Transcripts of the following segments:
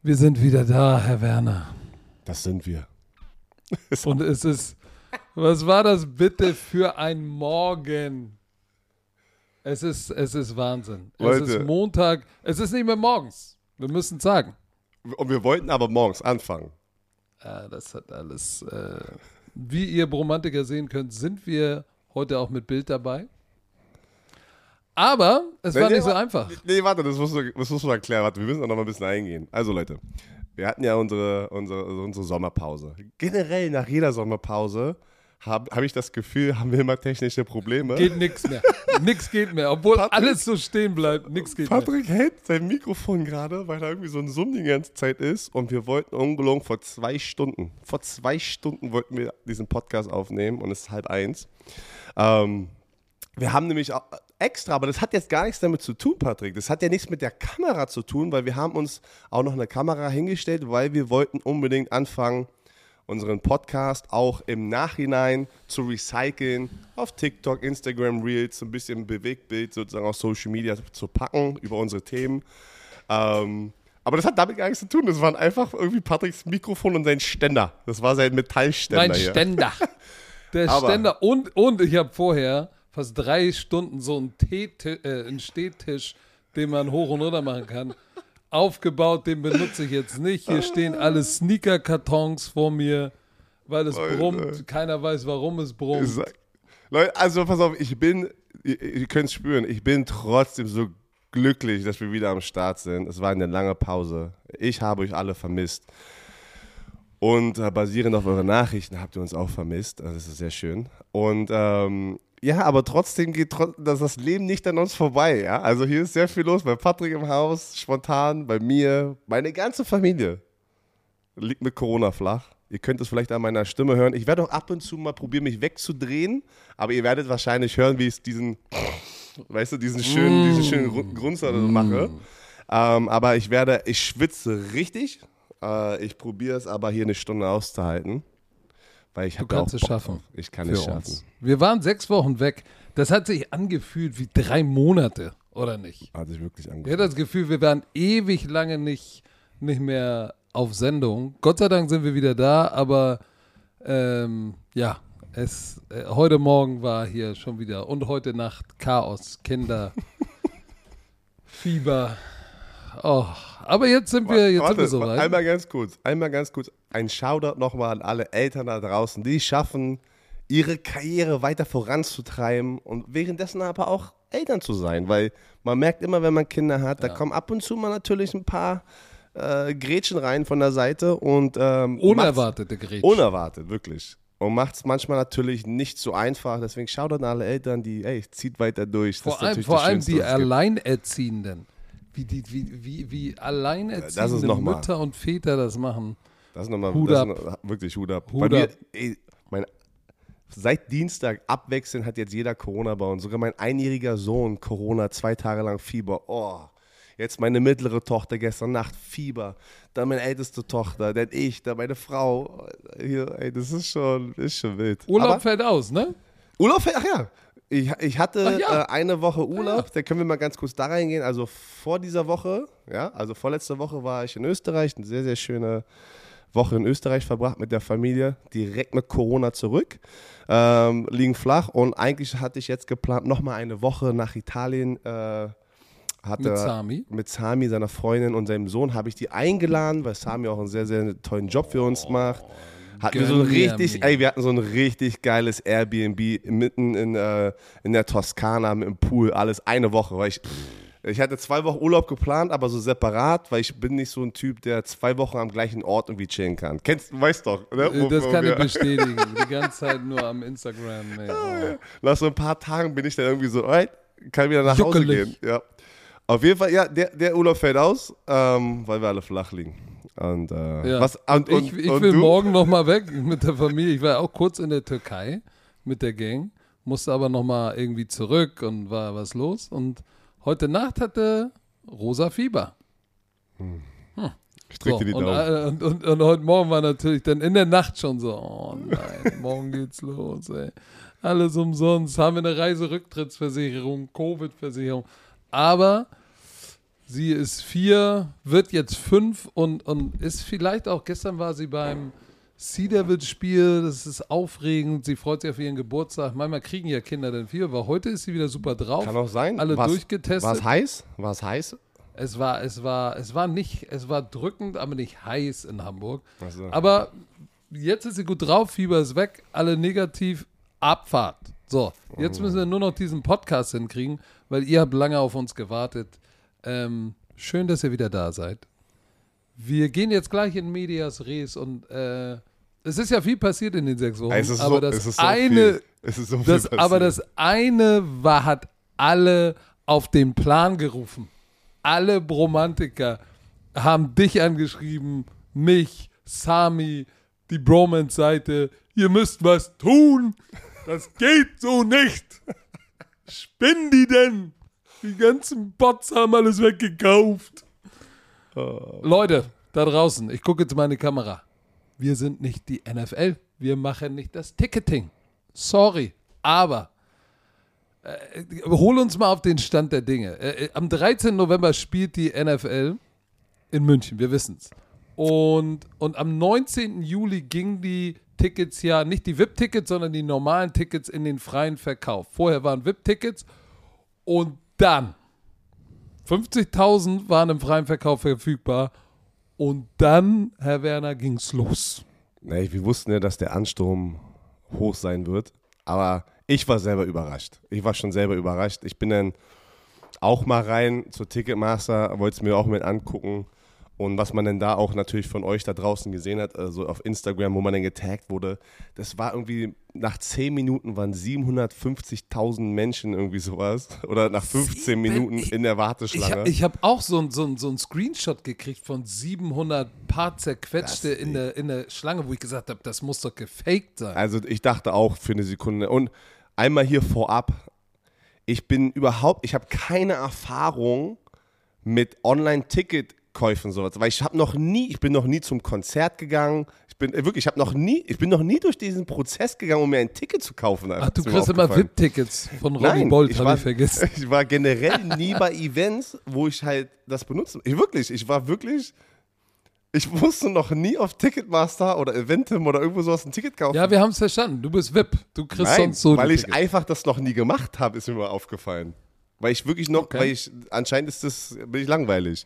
Wir sind wieder da, Herr Werner. Das sind wir. Und es ist, was war das bitte für ein Morgen? Es ist, es ist Wahnsinn. Leute. Es ist Montag, es ist nicht mehr morgens. Wir müssen sagen. Und wir wollten aber morgens anfangen. Ja, das hat alles, äh, wie ihr Bromantiker sehen könnt, sind wir heute auch mit Bild dabei. Aber es war Nee, nicht so einfach. Nee, warte, das musst, du, das musst du erklären. Warte, wir müssen da noch mal ein bisschen eingehen. Also, Leute, wir hatten ja unsere, unsere, also unsere Sommerpause. Generell nach jeder Sommerpause habe hab ich das Gefühl, haben wir immer technische Probleme. Geht nix mehr. nix geht mehr. Obwohl Patrick- alles so stehen bleibt, nix geht mehr. Patrick hält sein Mikrofon gerade, weil da irgendwie so ein Summ die ganze Zeit ist. Und wir wollten ungelogen vor zwei Stunden, vor zwei Stunden wollten wir diesen Podcast aufnehmen und es ist halb eins. Ähm, wir haben nämlich auch extra, aber das hat jetzt gar nichts damit zu tun, Patrick. Das hat ja nichts mit der Kamera zu tun, weil wir haben uns auch noch eine Kamera hingestellt, weil wir wollten unbedingt anfangen, unseren Podcast auch im Nachhinein zu recyceln, auf TikTok, Instagram Reels, so ein bisschen Bewegtbild sozusagen auf Social Media zu packen über unsere Themen. Ähm, aber das hat damit gar nichts zu tun. Das waren einfach irgendwie Patricks Mikrofon und sein Ständer. Das war sein Metallständer Mein hier. Ständer. Der Ständer. Und, und ich habe vorher fast drei Stunden so einen, Teeti- äh, einen Stehtisch, den man hoch und runter machen kann, aufgebaut. Den benutze ich jetzt nicht. Hier stehen alle Sneaker-Kartons vor mir, weil es Alter. brummt. Keiner weiß, warum es brummt. Sag- Leute, also pass auf, ich bin, ihr, ihr könnt es spüren, ich bin trotzdem so glücklich, dass wir wieder am Start sind. Es war eine lange Pause. Ich habe euch alle vermisst. Und äh, basierend auf eure Nachrichten habt ihr uns auch vermisst. Also das ist sehr schön. Und ähm, ja, aber trotzdem geht tro das, das Leben nicht an uns vorbei. Ja? Also hier ist sehr viel los. Bei Patrick im Haus, spontan, bei mir, meine ganze Familie liegt mit Corona flach. Ihr könnt es vielleicht an meiner Stimme hören. Ich werde auch ab und zu mal probieren, mich wegzudrehen, aber ihr werdet wahrscheinlich hören, wie ich diesen, weißt du, diesen schönen, diesen schönen Grun- Grunzer mache. Ähm, aber ich werde, ich schwitze richtig. Äh, ich probiere es aber hier eine Stunde auszuhalten. Weil ich Du habe auch kannst es schaffen. Ich kann es schaffen. uns. Wir waren sechs Wochen weg. Das hat sich angefühlt wie drei Monate, oder nicht? Hat sich wirklich Ich hatte das Gefühl, wir waren ewig lange nicht, nicht mehr auf Sendung. Gott sei Dank sind wir wieder da, aber ähm, ja, es, äh, heute Morgen war hier schon wieder und heute Nacht Chaos, Kinder, Fieber. Oh, aber jetzt sind wir, jetzt sind wir soweit. Einmal ganz kurz, einmal ganz kurz. Ein Shoutout nochmal an alle Eltern da draußen, die es schaffen, ihre Karriere weiter voranzutreiben und währenddessen aber auch Eltern zu sein, weil man merkt immer, wenn man Kinder hat, da kommen ab und zu mal natürlich ein paar äh, Gretchen rein von der Seite und ähm, Unerwartete Geräte. Unerwartet, wirklich. Und macht es manchmal natürlich nicht so einfach. Deswegen Shoutout an alle Eltern, die, ey, zieht weiter durch. Vor allem, vor allem die es gibt. Wie, die, wie, wie, wie alleinerziehende noch mal. Mütter und Väter das machen. Das ist nochmal noch, wirklich Hut ab. Hut mir, ab. ey, mein, seit Dienstag abwechselnd hat jetzt jeder Corona bei uns. Sogar mein einjähriger Sohn Corona, zwei Tage lang Fieber. Oh, jetzt meine mittlere Tochter gestern Nacht Fieber. Dann meine älteste Tochter, dann ich, dann meine Frau. Hier, ey, das ist schon, ist schon wild. Urlaub Aber fällt aus, ne? Urlaub, ach ja. Ich, ich hatte ja. äh, eine Woche Urlaub, da können wir mal ganz kurz da reingehen. Also vor dieser Woche, ja, also vorletzte Woche war ich in Österreich, eine sehr, sehr schöne Woche in Österreich verbracht mit der Familie, direkt mit Corona zurück, ähm, liegen flach und eigentlich hatte ich jetzt geplant, nochmal eine Woche nach Italien. Äh, hatte, Mit Sami? Mit Sami, seiner Freundin und seinem Sohn habe ich die eingeladen, weil Sami auch einen sehr, sehr tollen Job für uns macht. Hatten wir so ein richtig, ey, wir hatten so ein richtig geiles Airbnb mitten in, äh, in der Toskana mit dem Pool, alles eine Woche, weil ich, ich hatte zwei Wochen Urlaub geplant, aber so separat, weil ich bin nicht so ein Typ, der zwei Wochen am gleichen Ort irgendwie chillen kann. Kennst, du weißt doch, ne? Äh, Wo- Das wo kann wir- ich bestätigen. Die ganze Zeit nur am Instagram. Ey. Oh. Nach so ein paar Tagen bin ich dann irgendwie so, alright, kann wieder nach Hause Juckelig. gehen. Ja. Auf jeden Fall, ja, der, der Urlaub fällt aus, ähm, weil wir alle flach liegen. Und, äh, Ja. was, und, und, ich ich und will du? morgen noch mal weg mit der Familie. Ich war auch kurz in der Türkei mit der Gang, musste aber noch mal irgendwie zurück und war was los. Und heute Nacht hatte Rosa Fieber. Ich drück So, die und, Daumen. äh, und, und, und heute Morgen war natürlich dann in der Nacht schon so, oh nein, morgen geht's los, ey. Alles umsonst, haben wir eine Reiserücktrittsversicherung, Covid-Versicherung. Aber Sie ist vier, wird jetzt fünf und, und ist vielleicht auch, gestern war sie beim Sea Devils Spiel, das ist aufregend, sie freut sich auf ihren Geburtstag. Manchmal kriegen ja Kinder dann viel, aber heute ist sie wieder super drauf. Kann auch sein. Alle War's- durchgetestet. War es heiß? War es heiß? Es war, es war, es war nicht, es war drückend, aber nicht heiß in Hamburg. So. Aber jetzt ist sie gut drauf, Fieber ist weg, alle negativ, Abfahrt. So, jetzt müssen wir nur noch diesen Podcast hinkriegen, weil ihr habt lange auf uns gewartet. Ähm, schön, dass ihr wieder da seid. Wir gehen jetzt gleich in Medias Res und äh, es ist ja viel passiert in den sechs Wochen. Es ist aber so, das es ist so eine, viel. Es ist so viel das, aber das eine war, hat alle auf den Plan gerufen. Alle Bromantiker haben dich angeschrieben, mich, Sami, die Bromance-Seite. Ihr müsst was tun. Das geht so nicht. Spinnen die denn? Die ganzen Bots haben alles weggekauft. Leute, da draußen, ich gucke jetzt meine Kamera. Wir sind nicht die NFL. Wir machen nicht das Ticketing. Sorry. Aber äh, hol uns mal auf den Stand der Dinge. Äh, äh, am 13. November spielt die NFL in München, wir wissen es. Und, und am 19. Juli gingen die Tickets ja, nicht die VIP-Tickets, sondern die normalen Tickets in den freien Verkauf. Vorher waren VIP-Tickets und dann 50.000 waren im freien Verkauf verfügbar. Und dann, Herr Werner, ging's los. Nee, wir wussten ja, dass der Ansturm hoch sein wird. Aber ich war selber überrascht. Ich war schon selber überrascht. Ich bin dann auch mal rein zur Ticketmaster, wollte es mir auch mit angucken. Und was man denn da auch natürlich von euch da draußen gesehen hat, also auf Instagram, wo man dann getaggt wurde, das war irgendwie, nach 10 Minuten waren 750.000 Menschen irgendwie sowas. Oder nach 15 Sieben- Minuten in der Ich, Warteschlange. hab- ich habe auch so ein so ein- so ein Screenshot gekriegt von 700 paar zerquetschte in der, in der Schlange, wo ich gesagt habe, das muss doch gefaked sein. Also ich dachte auch für eine Sekunde. Und einmal hier vorab, ich bin überhaupt, ich habe keine Erfahrung mit Online-Ticketkäufen sowas, weil ich habe noch nie, ich bin noch nie zum Konzert gegangen. Ich bin äh, wirklich, ich habe noch nie, ich bin noch nie durch diesen Prozess gegangen, um mir ein Ticket zu kaufen. Ach, du kriegst immer. VIP-Tickets von Nein, Bolt, ich habe ich vergessen. ich war generell nie bei Events, wo ich halt das benutze. Ich wirklich, ich war wirklich, ich musste noch nie auf Ticketmaster oder Eventim oder irgendwo sowas ein Ticket kaufen. Ja, wir haben es verstanden. Du bist VIP. Du kriegst Nein, sonst so weil ich Tickets. einfach das noch nie gemacht habe, ist mir mal aufgefallen. Weil ich wirklich noch, Okay. weil ich, anscheinend ist das, bin ich langweilig.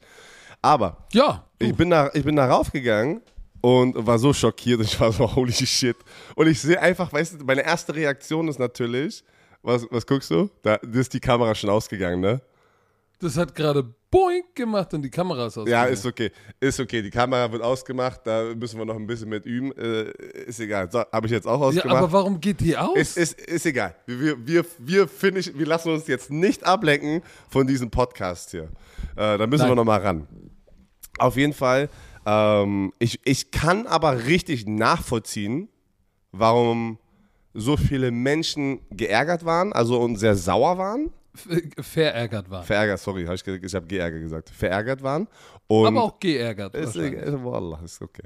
Aber Ja, ich bin da, ich bin da raufgegangen und war so schockiert. Ich war so, holy shit. Und ich sehe einfach, weißt du, meine erste Reaktion ist natürlich, was, was guckst du? Da ist die Kamera schon ausgegangen, ne? das hat gerade boink gemacht und die Kamera ist aus. Ja, ist okay. Ist okay. Die Kamera wird ausgemacht. Da müssen wir noch ein bisschen mit üben. Äh, ist egal. So, habe ich jetzt auch ja, ausgemacht. aber warum geht die aus? Ist, ist, ist egal. Wir, wir, wir, finish, wir lassen uns jetzt nicht ablenken von diesem Podcast hier. Äh, da müssen Nein. wir nochmal ran. Auf jeden Fall. Ähm, ich, ich kann aber richtig nachvollziehen, warum so viele Menschen geärgert waren, also und sehr sauer waren. F- verärgert war. Verärgert, sorry, hab ich, ich habe geärgert gesagt. Verärgert waren. Und aber auch geärgert. ist, ist, Wallah, ist okay.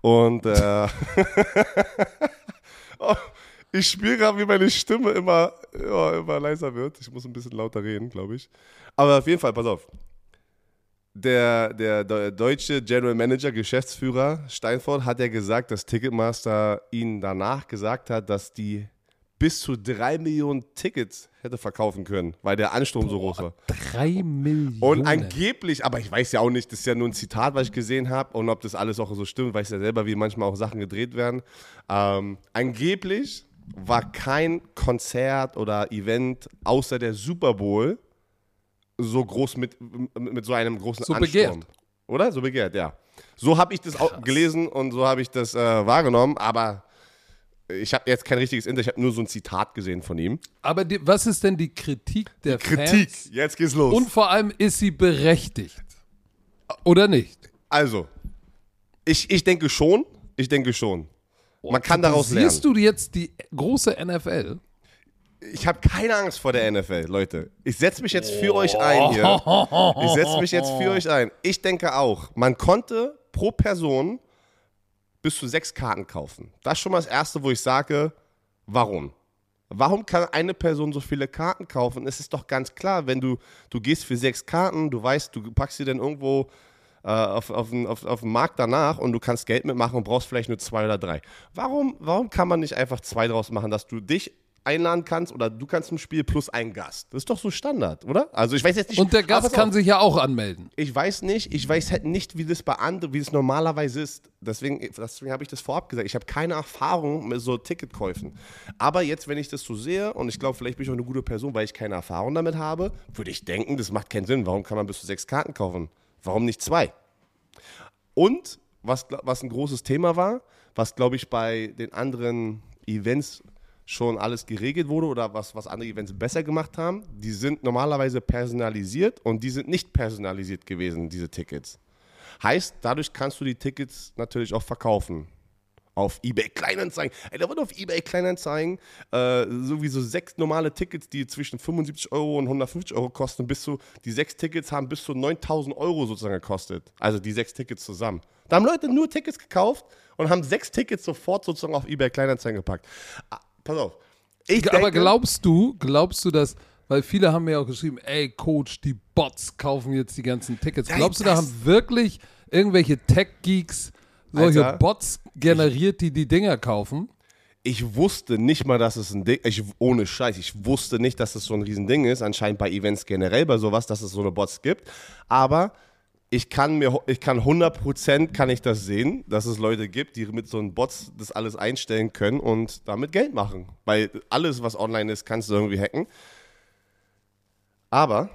Und äh, oh, ich spüre gerade, wie meine Stimme immer, ja, immer leiser wird. Ich muss ein bisschen lauter reden, glaube ich. Aber auf jeden Fall, pass auf. Der, der, der deutsche General Manager, Geschäftsführer Steinfort hat ja gesagt, dass Ticketmaster ihnen danach gesagt hat, dass die bis zu drei Millionen Tickets hätte verkaufen können, weil der Ansturm so groß war. Drei Millionen. Und angeblich, aber ich weiß ja auch nicht, das ist ja nur ein Zitat, was ich gesehen habe und ob das alles auch so stimmt, weiß ja selber, wie manchmal auch Sachen gedreht werden. Ähm, angeblich war kein Konzert oder Event außer der Super Bowl so groß mit, mit so einem großen So Ansturm. begehrt. Oder? So begehrt, ja. So habe ich das auch gelesen und so habe ich das äh, wahrgenommen, aber ich habe jetzt kein richtiges Interview, ich habe nur so ein Zitat gesehen von ihm. aber die, was ist denn die Kritik der Kritik, Fans? jetzt geht's los. Und vor allem ist sie berechtigt. Oder nicht? Also, ich, ich denke schon, ich denke schon. Man kann daraus lernen. Siehst du jetzt die große NFL? Ich habe keine Angst vor der NFL, Leute. Ich setze mich jetzt für euch ein hier. Ich setze mich jetzt für euch ein. Ich denke auch, man konnte pro Person bis zu sechs Karten kaufen. Das ist schon mal das Erste, wo ich sage, warum? Warum kann eine Person so viele Karten kaufen? Es ist doch ganz klar, wenn du, du gehst für sechs Karten, du weißt, du packst sie dann irgendwo äh, auf, auf, auf, auf den Markt danach und du kannst Geld mitmachen und brauchst vielleicht nur zwei oder drei. Warum, warum kann man nicht einfach zwei draus machen, dass du dich einladen kannst oder du kannst im Spiel plus einen Gast. Das ist doch so Standard, oder? Also ich weiß jetzt nicht. Und der Gast kann auf. sich ja auch anmelden. Ich weiß nicht, ich weiß halt nicht, wie das bei anderen, wie es normalerweise ist. Deswegen, deswegen habe ich das vorab gesagt. Ich habe keine Erfahrung mit so Ticketkäufen. Aber jetzt, wenn ich das so sehe, und ich glaube, vielleicht bin ich auch eine gute Person, weil ich keine Erfahrung damit habe, würde ich denken, das macht keinen Sinn. Warum kann man bis zu sechs Karten kaufen? Warum nicht zwei? Und was, was ein großes Thema war, was glaube ich bei den anderen Events schon alles geregelt wurde oder was, was andere Events besser gemacht haben, die sind normalerweise personalisiert und die sind nicht personalisiert gewesen, diese Tickets. Heißt, dadurch kannst du die Tickets natürlich auch verkaufen. Auf eBay Kleinanzeigen. Ey, da wird auf eBay Kleinanzeigen äh, sowieso sechs normale Tickets, die zwischen 75 Euro und 150 Euro kosten, bis zu, die sechs Tickets haben bis zu 9000 Euro sozusagen gekostet. Also die sechs Tickets zusammen. Da haben Leute nur Tickets gekauft und haben sechs Tickets sofort sozusagen auf eBay Kleinanzeigen gepackt pass auf. Ich Aber denke, glaubst du, glaubst du, dass, weil viele haben mir auch geschrieben, ey Coach, die Bots kaufen jetzt die ganzen Tickets. Glaubst du, da haben wirklich irgendwelche Tech-Geeks solche Alter, Bots generiert, die die Dinger kaufen? Ich wusste nicht mal, dass es ein Ding, ich, ohne Scheiß, ich wusste nicht, dass es so ein Riesending ist. Anscheinend bei Events generell, bei sowas, dass es so eine Bots gibt. Aber ich kann mir, ich kann 100% kann ich das sehen, dass es Leute gibt, die mit so einem Bots das alles einstellen können und damit Geld machen. Weil alles, was online ist, kannst du irgendwie hacken. Aber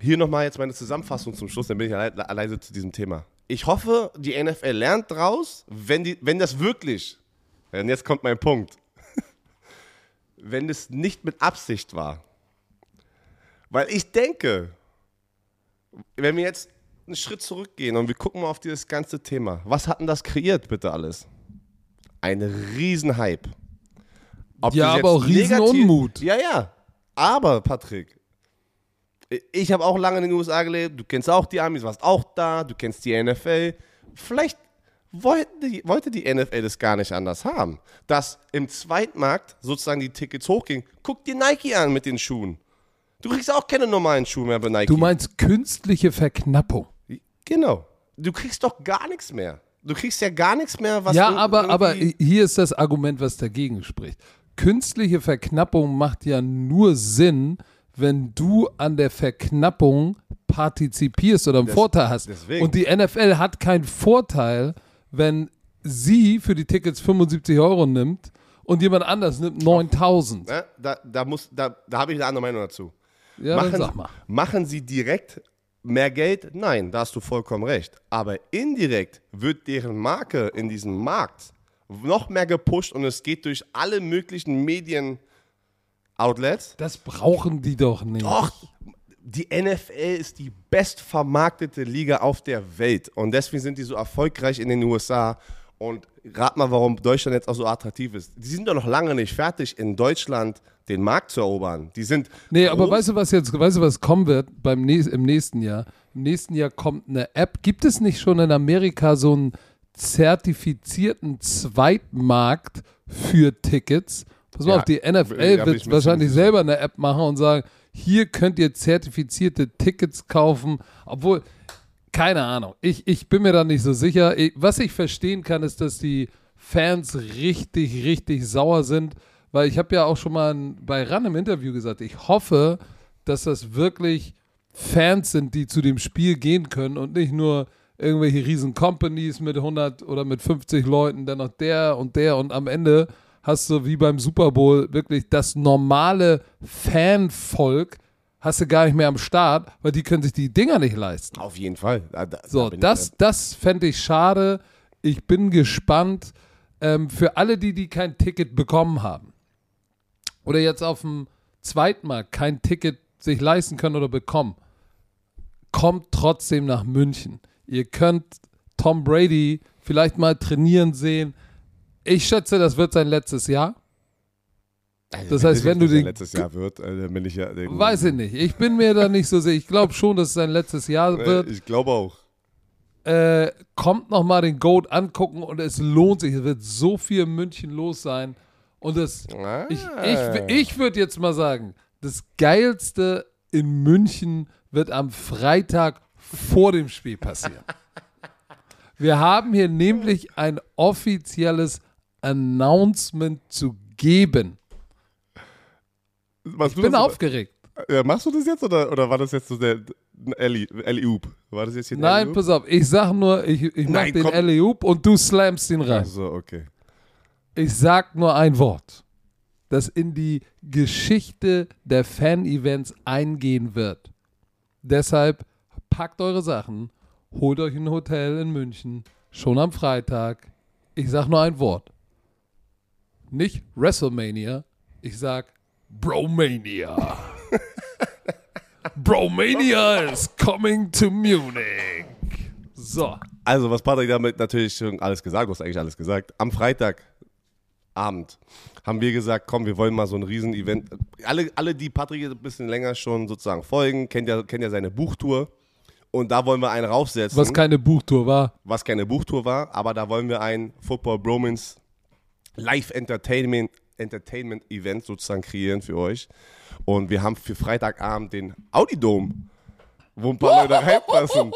hier nochmal jetzt meine Zusammenfassung zum Schluss, dann bin ich alle, alleine zu diesem Thema. Ich hoffe, die NFL lernt draus, wenn, die, wenn das wirklich, und jetzt kommt mein Punkt, wenn es nicht mit Absicht war. Weil ich denke, wenn wir jetzt einen Schritt zurückgehen und wir gucken mal auf dieses ganze Thema. Was hat denn das kreiert, bitte alles? Ein Riesenhype. Ob ja, aber auch Riesenunmut. Ja, ja. Aber, Patrick, ich habe auch lange in den USA gelebt. Du kennst auch die Amis, warst auch da. Du kennst die NFL. Vielleicht wollte die, wollte die NFL das gar nicht anders haben. Dass im Zweitmarkt sozusagen die Tickets hochgingen. Guck dir Nike an mit den Schuhen. Du kriegst auch keine normalen Schuhe mehr bei Nike. Du meinst künstliche Verknappung. Genau. Du kriegst doch gar nichts mehr. Du kriegst ja gar nichts mehr, was Ja, aber, aber hier ist das Argument, was dagegen spricht. Künstliche Verknappung macht ja nur Sinn, wenn du an der Verknappung partizipierst oder einen das, Vorteil hast. Deswegen. Und die NFL hat keinen Vorteil, wenn sie für die Tickets 75 Euro nimmt und jemand anders nimmt 9000. Da, da, da, da, da habe ich eine andere Meinung dazu. Ja, machen, sag mal. Machen sie direkt mehr Geld? Nein, da hast du vollkommen recht. Aber indirekt wird deren Marke in diesem Markt noch mehr gepusht und es geht durch alle möglichen Medien-Outlets. Das brauchen die doch nicht. Doch, die NFL ist die bestvermarktete Liga auf der Welt und deswegen sind die so erfolgreich in den USA. Und rat mal, warum Deutschland jetzt auch so attraktiv ist. Die sind doch noch lange nicht fertig, in Deutschland den Markt zu erobern. Die sind. Nee, aber weißt du, was jetzt, weißt du, was kommen wird beim im nächsten Jahr? Im nächsten Jahr kommt eine App. Gibt es nicht schon in Amerika so einen zertifizierten Zweitmarkt für Tickets? Pass mal ja, auf, die NFL wird wahrscheinlich selber eine App machen und sagen, hier könnt ihr zertifizierte Tickets kaufen, obwohl keine Ahnung. Ich, ich bin mir da nicht so sicher. Ich, was ich verstehen kann, ist, dass die Fans richtig, richtig sauer sind, weil ich habe ja auch schon mal bei RAN im Interview gesagt, ich hoffe, dass das wirklich Fans sind, die zu dem Spiel gehen können und nicht nur irgendwelche riesen Companies mit 100 oder mit 50 Leuten, dann noch der und der und am Ende hast du wie beim Super Bowl wirklich das normale Fanvolk, hast du gar nicht mehr am Start, weil die können sich die Dinger nicht leisten. Auf jeden Fall. Da, da, so, da das, das fände ich schade. Ich bin gespannt ähm, für alle, die, die kein Ticket bekommen haben oder jetzt auf dem Zweitmarkt kein Ticket sich leisten können oder bekommen. Kommt trotzdem nach München. Ihr könnt Tom Brady vielleicht mal trainieren sehen. Ich schätze, das wird sein letztes Jahr. Also, das heißt, wenn du den letztes Jahr wird, äh, bin ich ja weiß ich nicht. Ich bin mir da nicht so sicher. Ich glaube schon, dass es sein letztes Jahr äh, wird. Ich glaube auch. Äh, kommt noch mal den Goat angucken und es lohnt sich. Es wird so viel in München los sein Und das, Ah. ich, ich, ich würde jetzt mal sagen, das Geilste in München wird am Freitag vor dem Spiel passieren. Wir haben hier nämlich ein offizielles Announcement zu geben. Ich bin aufgeregt. Ja, machst du das jetzt oder, oder war das jetzt so der Ellie, Ellie Oop? War das jetzt hier ein Nein, Alley-Oop? pass auf, ich sag nur, ich, ich mach Nein, den komm. alley und du slammst ihn rein. So, okay. Ich sag nur ein Wort, das in die Geschichte der Fan-Events eingehen wird. Deshalb packt eure Sachen, holt euch ein Hotel in München, schon am Freitag. Ich sag nur ein Wort. Nicht WrestleMania, ich sag Bromania. Bromania is coming to Munich. So. Also, was Patrick damit natürlich schon alles gesagt, du hast eigentlich alles gesagt. Am Freitagabend haben wir gesagt, komm, wir wollen mal so ein Riesen-Event. Alle, alle, die Patrick ein bisschen länger schon sozusagen folgen, kennt ja, kennt ja seine Buchtour. Und da wollen wir einen raufsetzen. Was keine Buchtour war. was keine Buchtour war, aber da wollen wir ein Football Bromance Live Entertainment, Entertainment Event sozusagen kreieren für euch. Und wir haben für Freitagabend den Audi Dome, wo ein paar Leute reinpassen.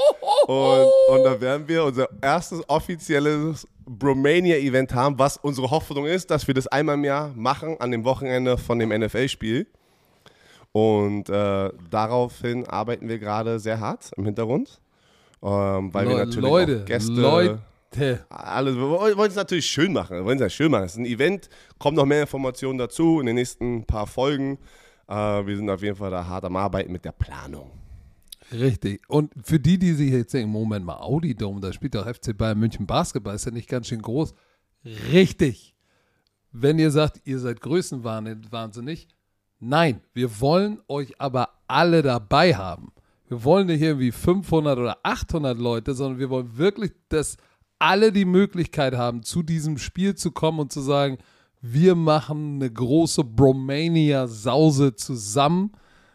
Und, und da werden wir unser erstes offizielles Bromania Event haben, was unsere Hoffnung ist, dass wir das einmal im Jahr machen an dem Wochenende von dem NFL-Spiel. Und äh, daraufhin arbeiten wir gerade sehr hart im Hintergrund. Ähm, weil wir Le- natürlich Leute, auch Gäste, Leute. Alles, wir wollen es natürlich schön machen. Wir wollen es ja schön machen. Es ist ein Event, kommen noch mehr Informationen dazu in den nächsten paar Folgen. Äh, wir sind auf jeden Fall da hart am Arbeiten mit der Planung. Richtig. Und für die, die sich jetzt denken, Moment mal, Audi Dome, da spielt doch FC Bayern München Basketball, ist ja nicht ganz schön groß. Richtig. Wenn ihr sagt, ihr seid größenwahnsinnig, nein, wir wollen euch aber alle dabei haben. Wir wollen nicht irgendwie 500 oder 800 Leute, sondern wir wollen wirklich, dass alle die Möglichkeit haben, zu diesem Spiel zu kommen und zu sagen, wir machen eine große Bromania-Sause zusammen.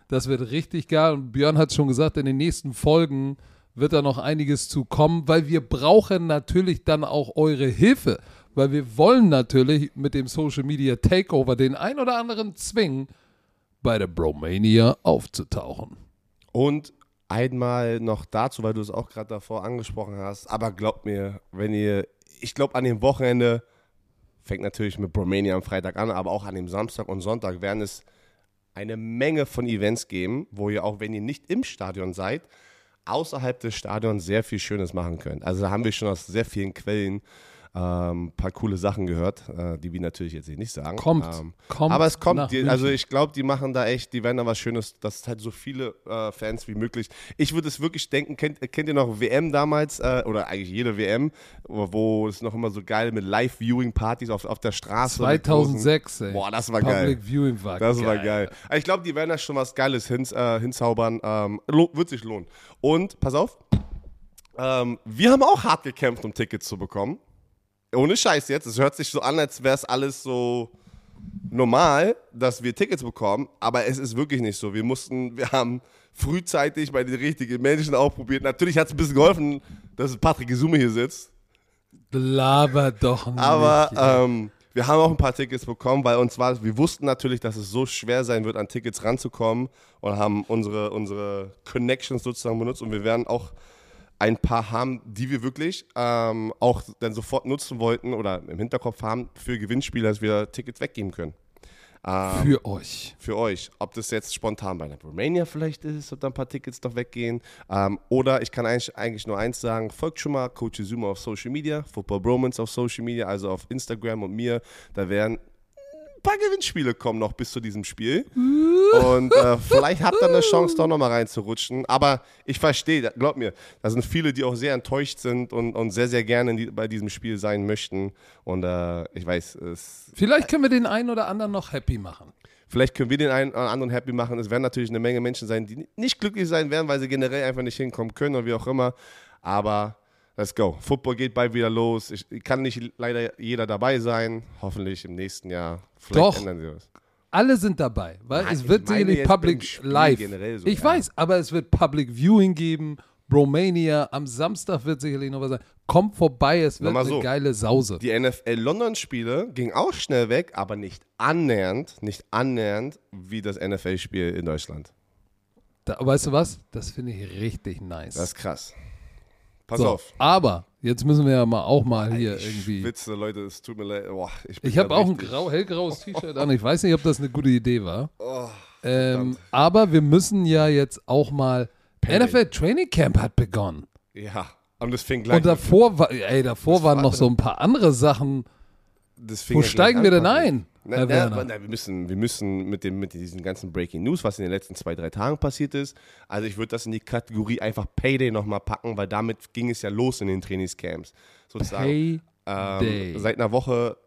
Das wird richtig geil. Und Björn hat schon gesagt, in den nächsten Folgen wird da noch einiges zu kommen, weil wir brauchen natürlich dann auch eure Hilfe. Weil wir wollen natürlich mit dem Social Media Takeover den ein oder anderen zwingen, bei der Bromania aufzutauchen. Und einmal noch dazu, weil du es auch gerade davor angesprochen hast, aber glaubt mir, wenn ihr, ich glaube an dem Wochenende, fängt natürlich mit Bromania am Freitag an, aber auch an dem Samstag und Sonntag werden es eine Menge von Events geben, wo ihr auch, wenn ihr nicht im Stadion seid, außerhalb des Stadions sehr viel Schönes machen könnt. Also da haben wir schon aus sehr vielen Quellen ein paar coole Sachen gehört, äh, die wir natürlich jetzt hier nicht sagen. Kommt, Ähm, kommt aber es kommt, die, also ich glaube, die machen da echt, die werden da was Schönes, dass halt so viele äh, Fans wie möglich. Ich würde es wirklich denken, kennt, kennt ihr noch WM damals, äh, oder eigentlich jede WM, wo, es noch immer so geil mit Live-Viewing-Partys auf, auf der Straße. mit großen- 2006, ey. Boah, das war Public geil. Viewing war Das geil. war geil. Ich glaube, die werden da schon was Geiles hins, äh, hinzaubern. Ähm, wird sich lohnen. Und, pass auf, ähm, wir haben auch hart gekämpft, um Tickets zu bekommen. Ohne Scheiß jetzt. Es hört sich so an, als wäre es alles so normal, dass wir Tickets bekommen, aber es ist wirklich nicht so. Wir mussten, wir haben frühzeitig bei den richtigen Menschen auch probiert. Natürlich hat es ein bisschen geholfen, dass Patrick Gesume hier sitzt. Laber doch nicht. Aber ähm, wir haben auch ein paar Tickets bekommen, weil uns war, wir wussten natürlich, dass es so schwer sein wird, an Tickets ranzukommen und haben unsere, unsere Connections sozusagen benutzt und wir werden auch ein paar haben, die wir wirklich ähm, auch dann sofort nutzen wollten oder im Hinterkopf haben für Gewinnspiele, dass wir Tickets weggeben können. Ähm, Für euch. für euch. Ob das jetzt spontan bei der Romania vielleicht ist, ob da ein paar Tickets doch weggehen. Ähm, oder ich kann eigentlich, eigentlich nur eins sagen: folgt schon mal Coach Zuma auf Social Media, Football Bromance auf Social Media, also auf Instagram und mir. Da werden paar Gewinnspiele kommen noch bis zu diesem Spiel. Und äh, vielleicht habt ihr eine Chance, doch nochmal reinzurutschen. Aber ich verstehe, glaub mir, da sind viele, die auch sehr enttäuscht sind und, und sehr, sehr gerne die, bei diesem Spiel sein möchten. Und äh, ich weiß, es Vielleicht können wir den einen oder anderen noch happy machen. Vielleicht können wir den einen oder anderen happy machen. Es werden natürlich eine Menge Menschen sein, die nicht glücklich sein werden, weil sie generell einfach nicht hinkommen können oder wie auch immer. Aber let's go. Football geht bald wieder los. Ich, kann nicht leider jeder dabei sein. Hoffentlich im nächsten Jahr. Vielleicht Doch. ändern sie was. Alle sind dabei, weil Nein, es wird sicherlich Public Spiel Live. so, ich ja. weiß, aber es wird Public Viewing geben, Bromania. Am Samstag wird sicherlich noch was sein. Kommt vorbei, es wird eine so. geile Sause. Die NFL-London-Spiele gingen auch schnell weg, aber nicht annähernd, nicht annähernd wie das NFL-Spiel in Deutschland. Da, weißt du was? Das finde ich richtig nice. Das ist krass. Pass so, auf. Aber jetzt müssen wir ja mal auch mal hier ich irgendwie. schwitze, Leute, es tut mir leid. Boah, ich Ich habe auch ein grau, hellgraues T-Shirt an. Ich weiß nicht, ob das eine gute Idee war. Oh, Ähm, aber wir müssen ja jetzt auch mal. Payday. NFL Training Camp hat begonnen. ja, und das fing gleich. Und davor, war, ey, davor waren war- noch so ein paar andere Sachen. Wo steigen wir denn ein, Na, na, na, wir müssen, wir müssen mit, dem, mit diesen ganzen Breaking News, was in den letzten zwei, drei Tagen passiert ist, also ich würde das in die Kategorie einfach Payday nochmal packen, weil damit ging es ja los in den Trainingscamps. Sozusagen. Ähm, seit einer Woche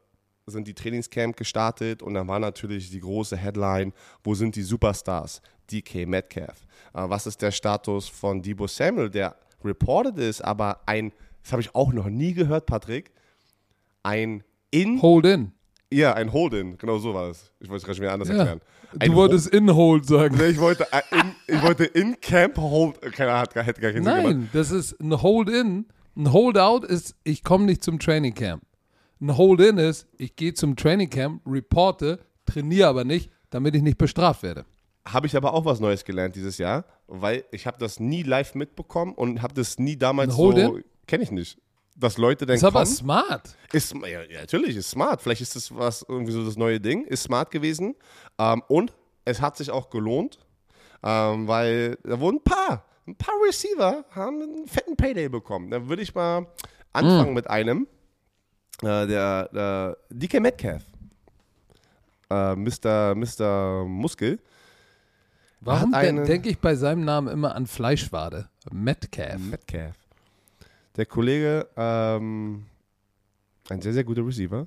sind die Trainingscamp gestartet und dann war natürlich die große Headline, wo sind die Superstars? DK Metcalf. Äh, was ist der Status von Debo Samuel, der reported ist, aber ein, das habe ich auch noch nie gehört, Patrick, ein in, hold in. Ja, ein Hold-in, genau so war es. Ich wollte es gerade schon wieder anders Ja. erklären. Ein Du wolltest in hold sagen. Hold- ich wollte äh, in, ich wollte in Camp Hold, keine Ahnung, hätte gar keinen Sinn gemacht. Nein, das ist ein hold in. Ein hold out ist, ich komme nicht zum Training Camp. Ein hold in ist, ich gehe zum Training Camp, reporte, trainiere aber nicht, damit ich nicht bestraft werde. Habe ich aber auch was Neues gelernt dieses Jahr, weil ich habe das nie live mitbekommen und habe das nie damals Ein so, Hold-in? kenne ich nicht. Dass Leute dann ist aber kommen, smart. ist, ja, natürlich, ist smart. Vielleicht ist das was, irgendwie so das neue Ding, ist smart gewesen. Ähm, und es hat sich auch gelohnt, ähm, weil da wurden ein paar, ein paar Receiver haben einen fetten Payday bekommen. Da würde ich mal anfangen mit einem, äh, der, der DK Metcalf. Äh, Mr. Mr. Muskel. Warum denke ich bei seinem Namen immer an Fleischwade? Metcalf. Metcalf. Der Kollege, ähm, ein sehr, sehr guter Receiver,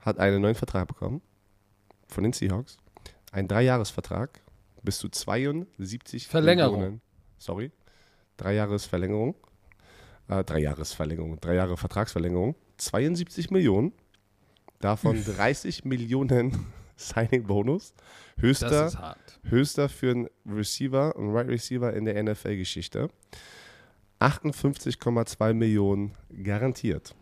hat einen neuen Vertrag bekommen von den Seahawks. Ein Dreijahresvertrag bis zu 72 Verlängerung. Millionen. Sorry. Dreijahresverlängerung. Äh, Dreijahresverlängerung. Drei Jahre Vertragsverlängerung. 72 Millionen. Davon 30 Millionen Signing-Bonus. Höchster ist hart. höchster für einen Receiver, einen Right Receiver in der NFL-Geschichte. 58,2 Millionen garantiert.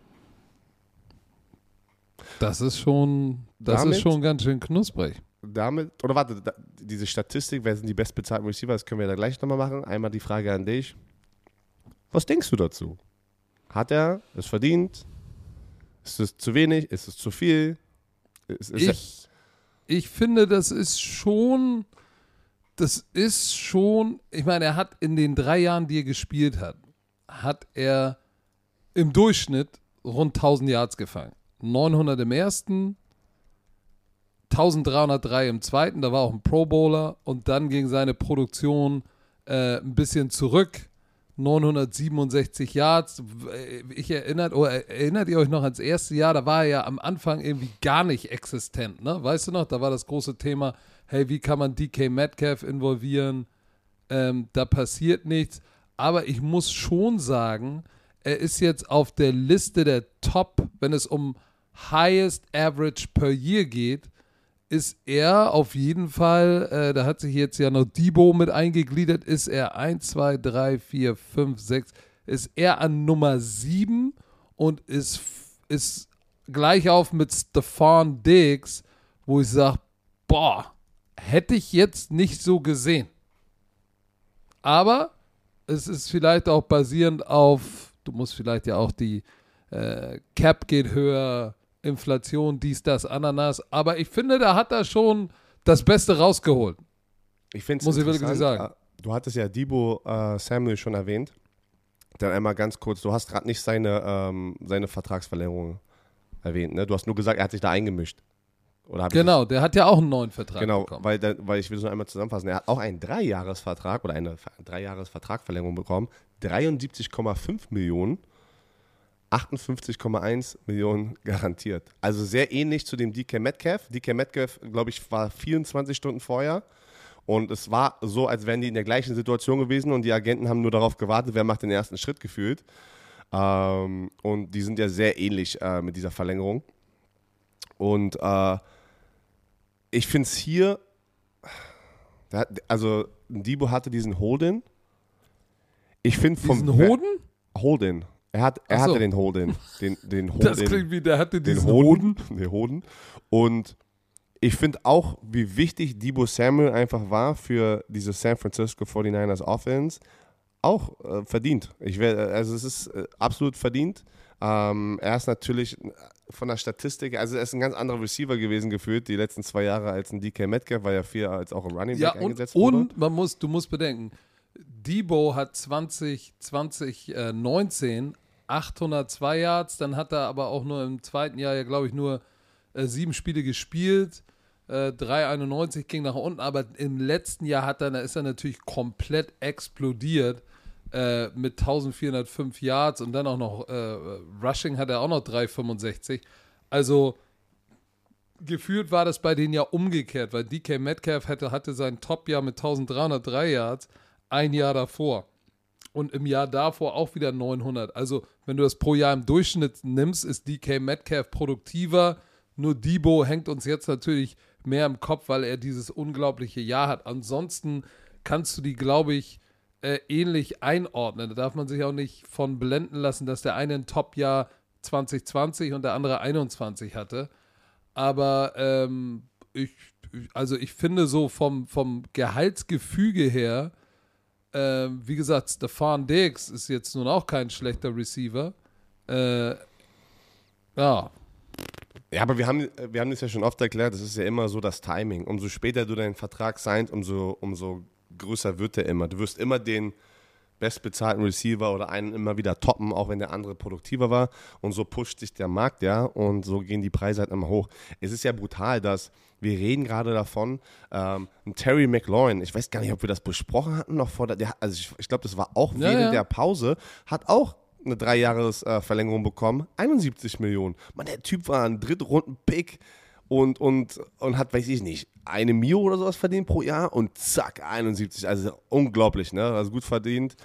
Das ist schon, das Damit- ist schon ganz schön knusprig. Damit, oder warte, da, diese Statistik, wer sind die bestbezahlten Receiver, das können wir da gleich nochmal machen. Einmal die Frage an dich. Was denkst du dazu? Hat er es verdient? Ist es zu wenig? Ist es zu viel? Ist, ist Ich, ich finde, das ist schon, das ist schon, ich meine, er hat in den drei Jahren, die er gespielt hat, hat er im Durchschnitt rund 1000 Yards gefangen. 900 im ersten, 1303 im zweiten, da war auch ein Pro Bowler und dann ging seine Produktion äh, ein bisschen zurück. 967 Yards. Ich erinnert, oder erinnert ihr euch noch ans erste Jahr? Da war er ja am Anfang irgendwie gar nicht existent, ne? Weißt du noch? Da war das große Thema, hey, wie kann man DK Metcalf involvieren? Ähm, da passiert nichts. Aber ich muss schon sagen, er ist jetzt auf der Liste der Top, wenn es um Highest Average per Year geht, ist er auf jeden Fall, äh, da hat sich jetzt ja noch Debo mit eingegliedert, ist er 1, 2, 3, 4, 5, 6, ist er an Nummer 7 und ist, ist gleich auf mit Stefan Diggs, wo ich sage, boah, hätte ich jetzt nicht so gesehen. Aber es ist vielleicht auch basierend auf, du musst vielleicht ja auch die äh, Cap geht höher, Inflation, dies, das, Ananas. Aber ich finde, da hat er schon das Beste rausgeholt. Ich find's Muss ich wirklich sagen. Äh, Du hattest ja Debo äh, Samuel schon erwähnt. Dann einmal ganz kurz, du hast gerade nicht seine, ähm, seine Vertragsverlängerung erwähnt, ne? Du hast nur gesagt, er hat sich da eingemischt. Genau, der hat ja auch einen neuen Vertrag genau, bekommen. weil, da, weil ich will es nur einmal zusammenfassen. Er hat auch einen Dreijahresvertrag oder eine Dreijahresvertragverlängerung bekommen. 73,5 Millionen, 58,1 Millionen garantiert. Also sehr ähnlich zu dem DK Metcalf. DK Metcalf, glaube ich, war 24 Stunden vorher. Und es war so, als wären die in der gleichen Situation gewesen und die Agenten haben nur darauf gewartet, wer macht den ersten Schritt gefühlt. Ähm, und die sind ja sehr ähnlich äh, mit dieser Verlängerung. Und äh, ich finde es hier, also Debo hatte diesen Holden. Ich finde vom Diesen Hoden? Holden. Er, hat, er so. hatte den Holden. Den, den Holden. Das klingt wie, der hatte den diesen Hoden. Hoden. Den Hoden. Und ich finde auch, wie wichtig Debo Samuel einfach war für diese San Francisco 49ers Offense. Auch äh, verdient. Ich wär, also es ist äh, absolut verdient. Ähm, er ist natürlich von der Statistik, also er ist ein ganz anderer Receiver gewesen gefühlt die letzten zwei Jahre als ein DK Metcalf, weil er viel als auch im Running Back Ja, und, eingesetzt wurde. und man muss, du musst bedenken, Debo hat 20, 2019 802 Yards, dann hat er aber auch nur im zweiten Jahr ja, glaube ich, nur äh, sieben Spiele gespielt. Äh, 391 ging nach unten, aber im letzten Jahr hat er, da ist er natürlich komplett explodiert äh, mit 1405 Yards und dann auch noch äh, Rushing hat er auch noch 365. Also gefühlt war das bei denen ja umgekehrt, weil DK Metcalf hatte, hatte sein Top-Jahr mit 1303 Yards ein Jahr davor. Und im Jahr davor auch wieder 900. Also, wenn du das pro Jahr im Durchschnitt nimmst, ist DK Metcalf produktiver. Nur Debo hängt uns jetzt natürlich mehr im Kopf, weil er dieses unglaubliche Jahr hat. Ansonsten kannst du die, glaube ich, äh, ähnlich einordnen. Da darf man sich auch nicht von blenden lassen, dass der eine ein Top-Jahr 2020 und der andere 21 hatte. Aber ähm, ich, also ich finde so vom, vom Gehaltsgefüge her, ähm, wie gesagt, Stefan Diggs ist jetzt nun auch kein schlechter Receiver. Äh, ja, Ja, aber wir haben, wir haben das ja schon oft erklärt, das ist ja immer so das Timing. Umso später du deinen Vertrag signst, umso, umso größer wird der immer. Du wirst immer den bestbezahlten Receiver oder einen immer wieder toppen, auch wenn der andere produktiver war. Und so pusht sich der Markt, ja, und so gehen die Preise halt immer hoch. Es ist ja brutal, dass wir reden gerade davon, ähm, Terry McLaurin, ich weiß gar nicht, ob wir das besprochen hatten noch vor der, der also ich, ich glaube, das war auch Ja, während ja. der Pause, hat auch eine Dreijahres-Verlängerung bekommen, 71 Millionen. Mann, der Typ war ein Drittrunden-Pick und, und, und hat, weiß ich nicht, eine Mio oder sowas verdient pro Jahr und zack, 71. Also unglaublich, ne? Also gut verdient.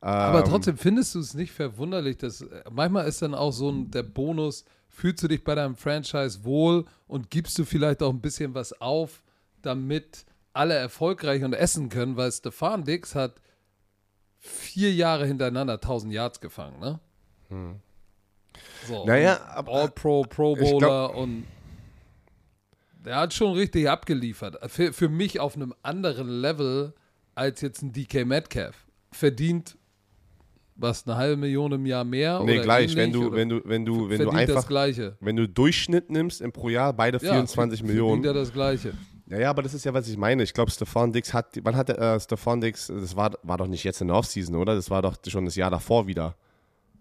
Aber Ähm, trotzdem findest du es nicht verwunderlich, dass äh, manchmal ist dann auch so ein, der Bonus, fühlst du dich bei deinem Franchise wohl und gibst du vielleicht auch ein bisschen was auf, damit alle erfolgreich und essen können, weil Stefan Dix hat vier Jahre hintereinander 1000 Yards gefangen, ne? So, Naja, All-Pro, Pro Bowler glaub- und der hat schon richtig abgeliefert. Für, für mich auf einem anderen Level als jetzt ein DK Metcalf. Verdient was, eine halbe Million im Jahr mehr? Nee, oder gleich, wenn du, wenn du, wenn du, wenn du einfach, Gleiche. wenn du Durchschnitt nimmst im pro Jahr, beide 24 Ja, Millionen. Verdient er das Gleiche. Ja, ja, aber das ist ja, was ich meine. Ich glaube, Stefan Dix hat, wann hat äh, Stefan Dix, das war, war doch nicht jetzt in der Offseason, oder? Das war doch schon das Jahr davor wieder.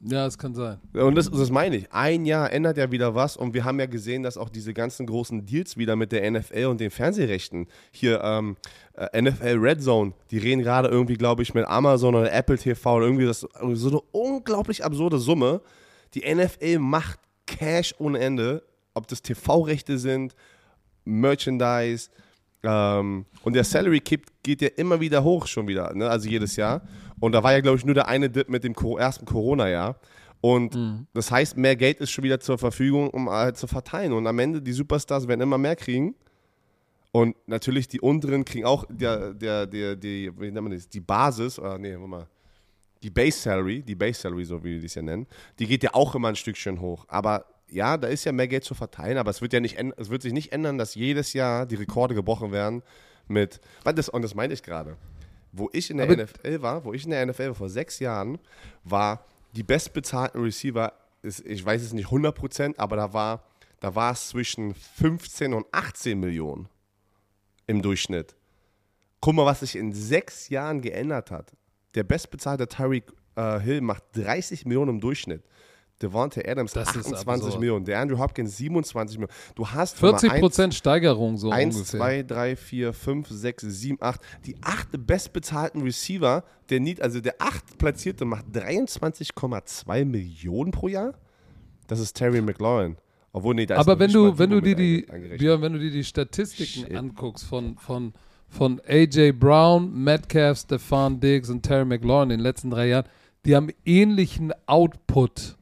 Ja, es kann sein. Und das, das meine ich. Ein Jahr ändert ja wieder was und wir haben ja gesehen, dass auch diese ganzen großen Deals wieder mit der NFL und den Fernsehrechten hier ähm, äh, NFL Red Zone, die reden gerade irgendwie, glaube ich, mit Amazon oder Apple TV oder irgendwie das so eine unglaublich absurde Summe. Die NFL macht Cash ohne Ende, ob das TV-Rechte sind, Merchandise ähm, und der Salary Cap geht ja immer wieder hoch schon wieder, ne? also jedes Jahr. Und da war ja, glaube ich, nur der eine Dip mit dem ersten Corona-Jahr. Und das heißt, mehr Geld ist schon wieder zur Verfügung, um halt zu verteilen. Und am Ende, die Superstars werden immer mehr kriegen. Und natürlich die unteren kriegen auch der, der, der, die, wie nennt man das, die Basis, oder nee, warte mal, die Base Salary, die Base Salary, so wie die es ja nennen, die geht ja auch immer ein Stückchen hoch. Aber ja, da ist ja mehr Geld zu verteilen, aber es wird ja nicht, es wird sich nicht ändern, dass jedes Jahr die Rekorde gebrochen werden mit, das, und das meine ich gerade. Wo ich in der Aber- NFL war, wo ich in der NFL war vor sechs Jahren, war die bestbezahlten Receiver, ist, ich weiß es nicht 100%, aber da war, da war es zwischen 15 und 18 Millionen im Durchschnitt. Guck mal, was sich in sechs Jahren geändert hat. Der bestbezahlte Tyreek äh, Hill macht 30 Millionen im Durchschnitt. Devontae Adams Das ist 28 absurd. Millionen. Der Andrew Hopkins 27 Millionen. Du hast guck mal, 40 eins- Prozent Steigerung so 1, ungefähr. 2, 3, 4, 5, 6, 7, 8. Die acht bestbezahlten Receiver, der Need, also der acht platzierte macht 23,2 Millionen pro Jahr. Das ist Terry McLaurin. Obwohl, nee, da ist Aber wenn du, wenn du dir die. Björn, wenn du dir die Statistiken Shit. anguckst von, von, von AJ Brown, Metcalf, Stefan Diggs und Terry McLaurin in den letzten drei Jahren, die haben ähnlichen Output.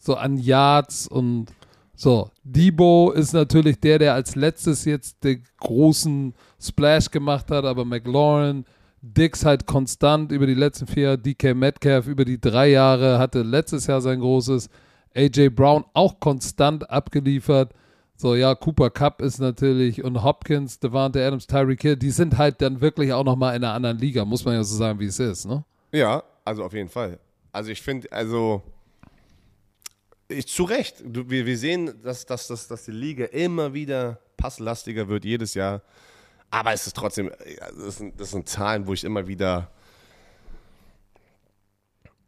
So an Yards und so. Debo ist natürlich der, der als letztes jetzt den großen Splash gemacht hat, aber McLaurin, Dix halt konstant über die letzten vier Jahre, DK Metcalf über die drei Jahre, hatte letztes Jahr sein großes, AJ Brown auch konstant abgeliefert. So, ja, Cooper Cup ist natürlich und Hopkins, Devante Adams, Tyreek Hill, die sind halt dann wirklich auch nochmal in einer anderen Liga, muss man ja so sagen, wie es ist, ne? Ja, also auf jeden Fall. Also ich finde, also ich, zu Recht. Du, wir, wir sehen, dass, dass, dass, dass die Liga immer wieder passlastiger wird, jedes Jahr. Aber es ist trotzdem, das sind, das sind Zahlen, wo ich immer wieder.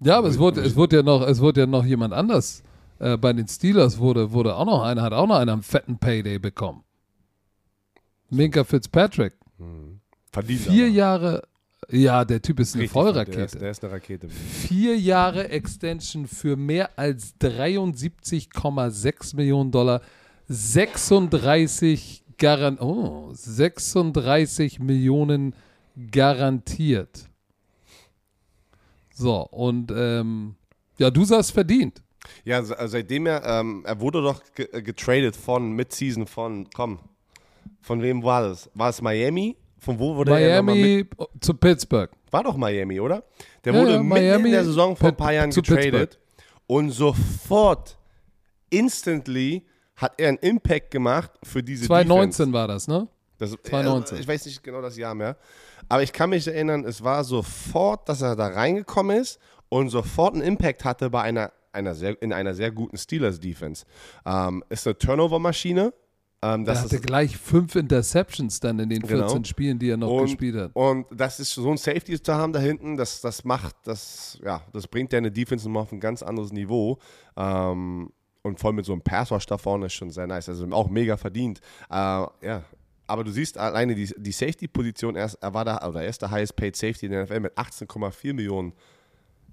Ja, aber es wurde, es wurde ja noch, es wurde ja noch jemand anders. Äh, bei den Steelers wurde, wurde auch noch einer, hat auch noch einer einen fetten Payday bekommen. Minka Fitzpatrick. Hm. Verdient Vier aber. Jahre, ja, der Typ ist eine Richtig, Der ist, Vollrakete. der ist eine Rakete. Vier Jahre Extension für mehr als 73,6 Millionen Dollar. 36 Garan oh, 36 Millionen garantiert. So, und ähm, ja, du sagst verdient. Ja, se- seitdem er, ähm, er wurde doch ge getradet von, Midseason von, komm, von wem war das? War es Miami? Von wo wurde er nochmal mit? Miami zu Pittsburgh. War doch Miami, oder? Der Ja, wurde ja, mitten in Miami, der Saison vor ein paar Jahren getradet und sofort, instantly, hat er einen Impact gemacht für diese 2019 war das, ne? Defense. Das, 2019. äh, Ich weiß nicht genau das Jahr mehr. Aber ich kann mich erinnern, es war sofort, dass er da reingekommen ist und sofort einen Impact hatte bei einer, einer sehr, in einer sehr guten Steelers-Defense. Ähm, ist eine Turnover-Maschine. Ähm, Der hatte gleich fünf Interceptions dann in den 14 Genau. Spielen, die er noch und, gespielt hat. Und das ist so ein Safety zu haben da hinten, das, das macht, das, ja, das bringt deine Defense nochmal auf ein ganz anderes Niveau. Ähm, und voll mit so einem Passwash da vorne ist schon sehr nice. Also auch mega verdient. Äh, ja. Aber du siehst alleine die, die Safety-Position, er, er war da, oder er ist der highest paid Safety in der NFL mit 18,4 Millionen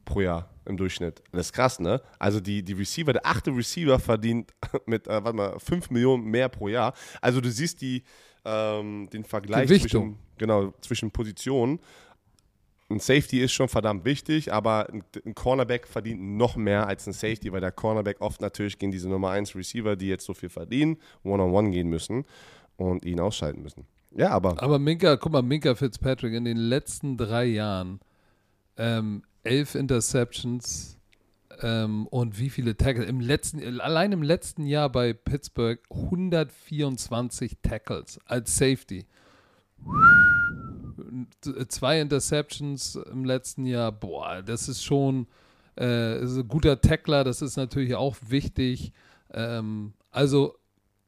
pro Jahr im Durchschnitt. Das ist krass, ne? Also die, die Receiver, der achte Receiver verdient mit, äh, warte mal, 5 Millionen mehr pro Jahr. Also du siehst die, ähm, den Vergleich zwischen, genau, zwischen Positionen. Ein Safety ist schon verdammt wichtig, aber ein, Cornerback verdient noch mehr als ein Safety, weil der Cornerback oft natürlich gegen diese Nummer 1 Receiver, die jetzt so viel verdienen, One-on-One gehen müssen und ihn ausschalten müssen. Ja, aber Aber Minka, guck mal, Minka Fitzpatrick in den letzten drei Jahren ähm, elf Interceptions ähm, und wie viele Tackles? Im letzten, allein im letzten Jahr bei Pittsburgh 124 Tackles als Safety. Zwei Interceptions im letzten Jahr, boah, das ist schon äh, ist ein guter Tackler, das ist natürlich auch wichtig. Ähm, also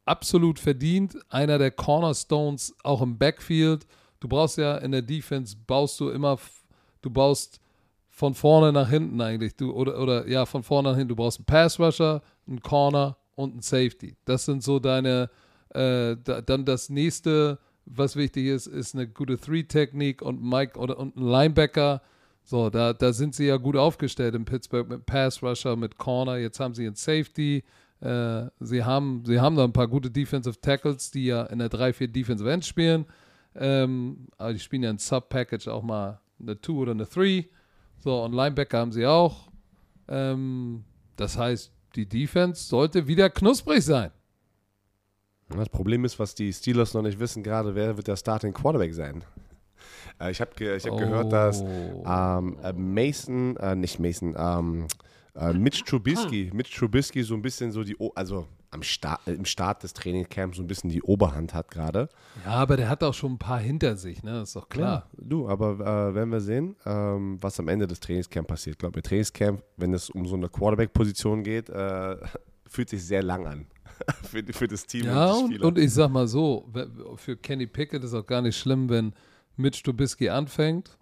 absolut verdient, einer der Cornerstones auch im Backfield. Du brauchst ja in der Defense, baust du immer, du baust von vorne nach hinten eigentlich, du, oder, oder ja, von vorne nach hinten. Du brauchst einen Pass Rusher, einen Corner und einen Safety. Das sind so deine, äh, da, dann das nächste, was wichtig ist, ist eine gute Three-Technik und Mike oder und ein Linebacker. So, da, da sind sie ja gut aufgestellt in Pittsburgh mit Pass Rusher, mit Corner. Jetzt haben sie einen Safety. Äh, sie, haben, sie haben da ein paar gute Defensive Tackles, die ja in der 3-4 Defensive End spielen. Ähm, aber die spielen ja ein Sub-Package auch mal eine 2 oder eine 3. So, und Linebacker haben sie auch. Ähm, das heißt, die Defense sollte wieder knusprig sein. Das Problem ist, was die Steelers noch nicht wissen, gerade wer wird der Starting Quarterback sein. Äh, ich habe ge ich hab gehört, dass Oh. ähm, äh, Mason, äh, nicht Mason, ähm, äh, Mitch Trubisky, Mitch Trubisky so ein bisschen so die, o also am Start, im Start des Trainingcamps so ein bisschen die Oberhand hat gerade. Ja, aber der hat auch schon ein paar hinter sich, ne? Das ist doch klar. Du, aber äh, werden wir sehen, ähm, was am Ende des Trainingscamps passiert. Ich glaube, im Trainingscamp, wenn es um so eine Quarterback-Position geht, äh, fühlt sich sehr lang an für, für das Team Ja, und und, ich sag mal so, für Kenny Pickett ist auch gar nicht schlimm, wenn Mitch Trubisky anfängt.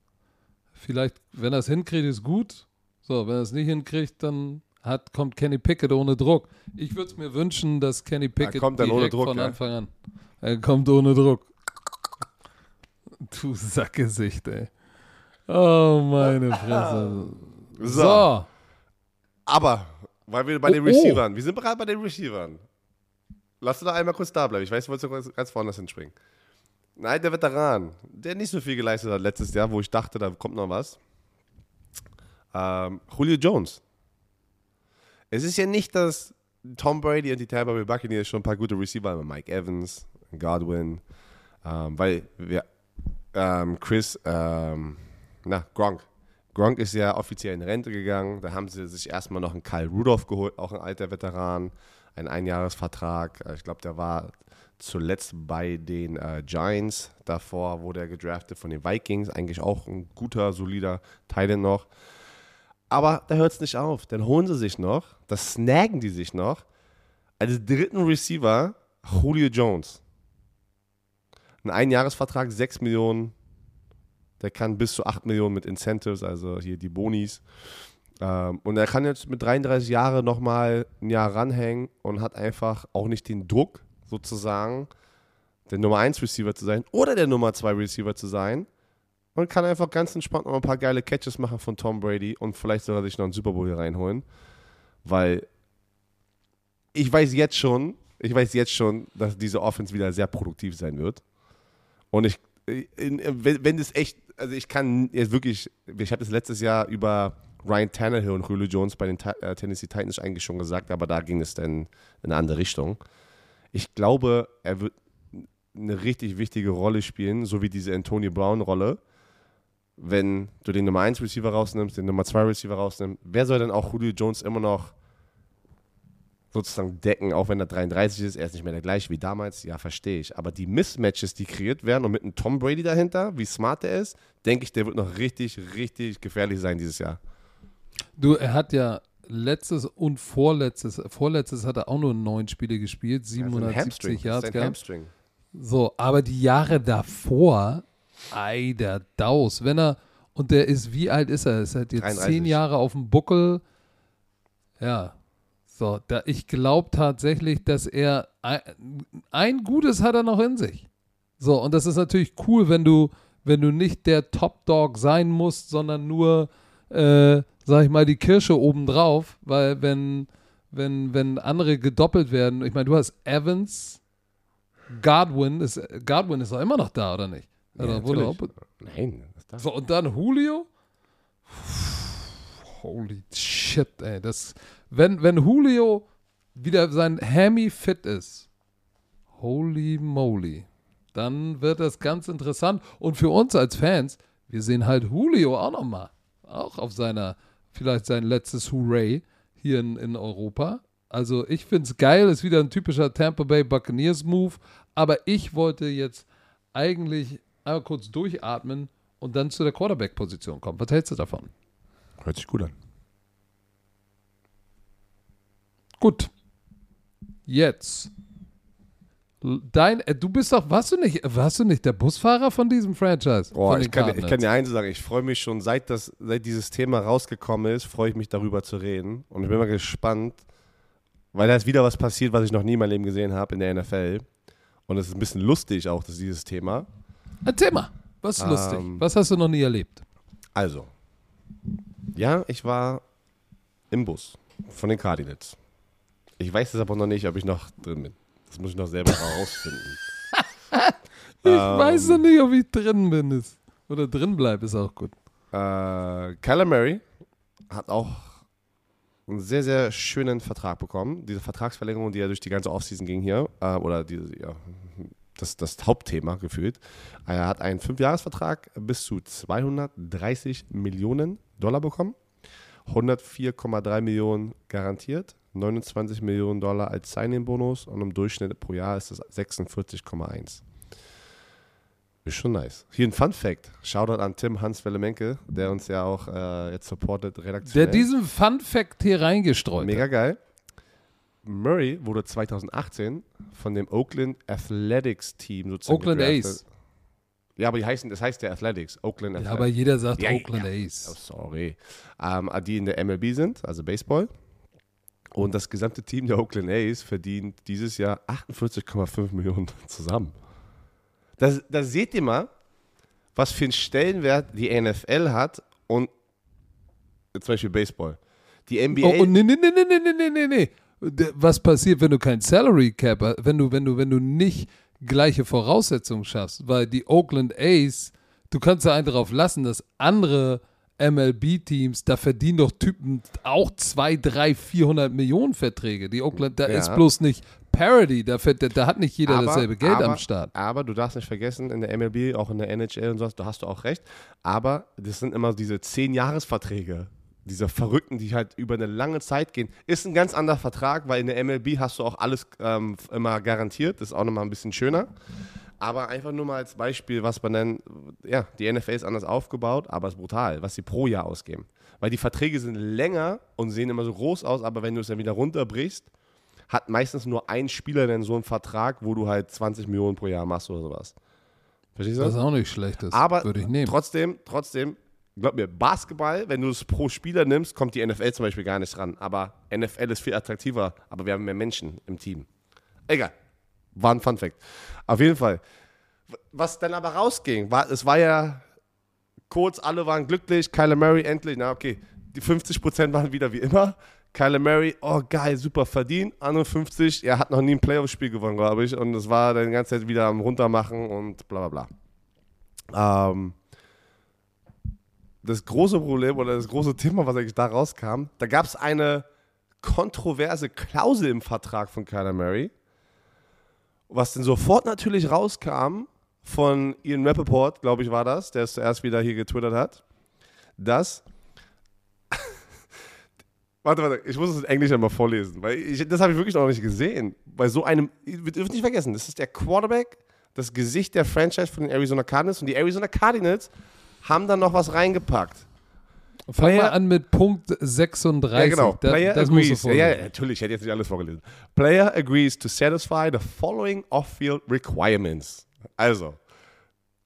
Vielleicht, wenn er es hinkriegt, ist gut. So, wenn er es nicht hinkriegt, dann hat, kommt Kenny Pickett ohne Druck. Ich würde es mir wünschen, dass Kenny Pickett kommt dann ohne direkt Druck, von ja? Anfang an. Er kommt ohne Druck. Du Sackgesicht, ey. Oh, meine Fresse. So. So. Aber, weil wir bei Oh, den oh. Receivern, wir sind bereit bei den Receivern. Lass du da einmal kurz da bleiben. Ich weiß, du wolltest ganz, ganz vorne hinspringen. Nein, der Veteran, der nicht so viel geleistet hat letztes Jahr, wo ich dachte, da kommt noch was. Ähm, Julio Jones. Es ist ja nicht, dass Tom Brady und die Tampa Bay Buccaneers schon ein paar gute Receiver haben. Mike Evans, Godwin. Ähm, weil wir, ähm, Chris, ähm, na, Gronk. Gronk ist ja offiziell in Rente gegangen. Da haben sie sich erstmal noch einen Kyle Rudolph geholt, auch ein alter Veteran. Ein Einjahresvertrag. Äh, Ich glaube, der war zuletzt bei den äh, Giants. Davor wurde er gedraftet von den Vikings. Eigentlich auch ein guter, solider Teil noch. Aber da hört es nicht auf. Dann holen sie sich noch, das snaggen die sich noch, als dritten Receiver Julio Jones. Ein Einjahresvertrag, 6 Millionen. Der kann bis zu 8 Millionen mit Incentives, also hier die Bonis. Ähm, und er kann jetzt mit 33 Jahren nochmal ein Jahr ranhängen und hat einfach auch nicht den Druck, sozusagen, der Nummer 1 Receiver zu sein oder der Nummer 2 Receiver zu sein. Und kann einfach ganz entspannt noch ein paar geile Catches machen von Tom Brady und vielleicht sogar sich noch einen Super Bowl hier reinholen. Weil ich weiß jetzt schon, ich weiß jetzt schon, dass diese Offense wieder sehr produktiv sein wird. Und ich, wenn, wenn echt, also ich kann jetzt wirklich, ich habe das letztes Jahr über Ryan Tannehill und Julio Jones bei den äh, Tennessee Titans eigentlich schon gesagt, aber da ging es dann in eine andere Richtung. Ich glaube, er wird eine richtig wichtige Rolle spielen, so wie diese Antonio Brown-Rolle. Wenn du den Nummer 1 Receiver rausnimmst, den Nummer 2 Receiver rausnimmst, wer soll denn auch Julio Jones immer noch sozusagen decken, auch wenn er 33 ist, er ist nicht mehr der gleiche wie damals, ja, verstehe ich. Aber die Mismatches, die kreiert werden und mit einem Tom Brady dahinter, wie smart er ist, denke ich, der wird noch richtig, richtig gefährlich sein dieses Jahr. Du, er hat ja letztes und vorletztes, vorletztes hat er auch nur neun Spiele gespielt, Also ein 770 Hamstring, das Yards. So, aber die Jahre davor, ei, der Daus, wenn er, und der ist, wie alt ist er? Ist er jetzt 33. zehn Jahre auf dem Buckel? Ja. So, da, ich glaube tatsächlich, dass er, ein, ein Gutes hat er noch in sich. So, und das ist natürlich cool, wenn du, wenn du nicht der Top-Dog sein musst, sondern nur, äh, sag ich mal, die Kirsche obendrauf, weil wenn, wenn, wenn andere gedoppelt werden, ich meine, du hast Evans, Godwin ist, Godwin ist doch immer noch da, oder nicht? Ja, natürlich. auch- Nein, so, und dann Julio? Holy shit, ey. Das, wenn, wenn Julio wieder sein Hammy fit ist, holy moly, dann wird das ganz interessant. Und für uns als Fans, wir sehen halt Julio auch nochmal. Auch auf seiner, vielleicht sein letztes Hooray hier in, in Europa. Also ich finde es geil, ist wieder ein typischer Tampa Bay Buccaneers Move. Aber ich wollte jetzt eigentlich einmal kurz durchatmen und dann zu der Quarterback-Position kommen. Was hältst du davon? Hört sich gut an. Gut. Jetzt. Dein, äh, du bist doch, warst du nicht, warst du nicht der Busfahrer von diesem Franchise? Oh, ich kann, ich kann dir eins sagen, ich freue mich schon, seit, das, seit dieses Thema rausgekommen ist, freue ich mich darüber zu reden. Und ich bin mal gespannt, weil da ist wieder was passiert, was ich noch nie in meinem Leben gesehen habe in der NFL. Und es ist ein bisschen lustig auch, dass dieses Thema. Erzähl mal, was ist lustig? Ähm, Was hast du noch nie erlebt? Also, ja, ich war im Bus von den Cardinals. Ich weiß es aber noch nicht, ob ich noch drin bin. Das muss ich noch selber herausfinden. Ich Ähm. weiß noch nicht, ob ich drin bin. Ist. Oder drin bleibe, ist auch gut. Äh, Kyler Murray hat auch einen sehr, sehr schönen Vertrag bekommen. Diese Vertragsverlängerung, die ja durch die ganze Offseason ging hier, äh, oder die, ja, das, das Hauptthema gefühlt. Er hat einen Fünfjahresvertrag bis zu 230 Millionen Dollar bekommen. 104,3 Millionen garantiert, 29 Millionen Dollar als Signing-Bonus und im Durchschnitt pro Jahr ist es 46,1. Ist schon nice. Hier ein Fun Fact. Shoutout an Tim Hans Wellemenke, der uns ja auch äh, jetzt supportet Der redaktionell. diesen Fun Fact hier reingestreut Mega hat. geil. Murray wurde 2018 von dem Oakland Athletics Team sozusagen Oakland. Ace. Ja, aber die heißen, das heißt ja Athletics. Oakland Ja, Athletics. aber jeder sagt Ja, Oakland ja. Oh, Ace. sorry. Ähm, die in der MLB sind, also Baseball. Und das gesamte Team der Oakland A's verdient dieses Jahr 48,5 Millionen zusammen. Das, das seht ihr mal, was für einen Stellenwert die NFL hat und zum Beispiel Baseball. Die NBA. Oh, und nee, nee, nee, nee, nee, nee, nee, nee. Was passiert, wenn du kein Salary Cap, hast, wenn du, wenn du, wenn du nicht gleiche Voraussetzungen schaffst? Weil die Oakland A's, du kannst ja einen darauf lassen, dass andere MLB-Teams, da verdienen doch Typen auch 2, 3, 400 Millionen Verträge. Die Oakland, da Ja. ist bloß nicht Parody, da, da hat nicht jeder Aber- dasselbe Geld aber, am Start. Aber du darfst nicht vergessen, in der MLB, auch in der NHL und sowas, da hast du auch recht. Aber das sind immer diese 10-Jahres-Verträge. Diese Verrückten, die halt über eine lange Zeit gehen. Ist ein ganz anderer Vertrag, weil in der MLB hast du auch alles ähm, immer garantiert. Das ist auch nochmal ein bisschen schöner. Aber einfach nur mal als Beispiel, was man dann, ja, die NFL ist anders aufgebaut, aber es ist brutal, was sie pro Jahr ausgeben. Weil die Verträge sind länger und sehen immer so groß aus, aber wenn du es dann wieder runterbrichst, hat meistens nur ein Spieler dann so einen Vertrag, wo du halt 20 Millionen pro Jahr machst oder sowas. Verstehst du? Was auch nicht schlecht ist. aber würde ich nehmen. trotzdem, trotzdem, glaub mir, Basketball, wenn du es pro Spieler nimmst, kommt die NFL zum Beispiel gar nicht ran. Aber NFL ist viel attraktiver, aber wir haben mehr Menschen im Team. Egal. War ein Fun Fact. Auf jeden Fall. Was dann aber rausging, war, es war ja kurz, alle waren glücklich, Kyler Murray endlich, na okay, die 50% waren wieder wie immer. Kyler Murray, oh geil, super verdient. Andere 50, er hat noch nie ein Playoff-Spiel gewonnen, glaube ich. Und es war dann die ganze Zeit wieder am Runtermachen und bla bla bla. Ähm, das große Problem oder das große Thema, was eigentlich da rauskam, da gab es eine kontroverse Klausel im Vertrag von Kyler Murray, was dann sofort natürlich rauskam von Ian Rappaport, glaube ich, war das, der es zuerst wieder hier getwittert hat, dass. warte, warte, ich muss es in Englisch einmal vorlesen, weil ich, das habe ich wirklich noch nicht gesehen. Bei so einem, ihr dürft nicht vergessen, das ist der Quarterback, das Gesicht der Franchise von den Arizona Cardinals und die Arizona Cardinals haben dann noch was reingepackt. Fang Player- mal an mit Punkt 36. Ja, genau. Da, Player agrees. Ja, ja, natürlich, ich hätte jetzt nicht alles vorgelesen. Player agrees to satisfy the following off-field requirements. Also,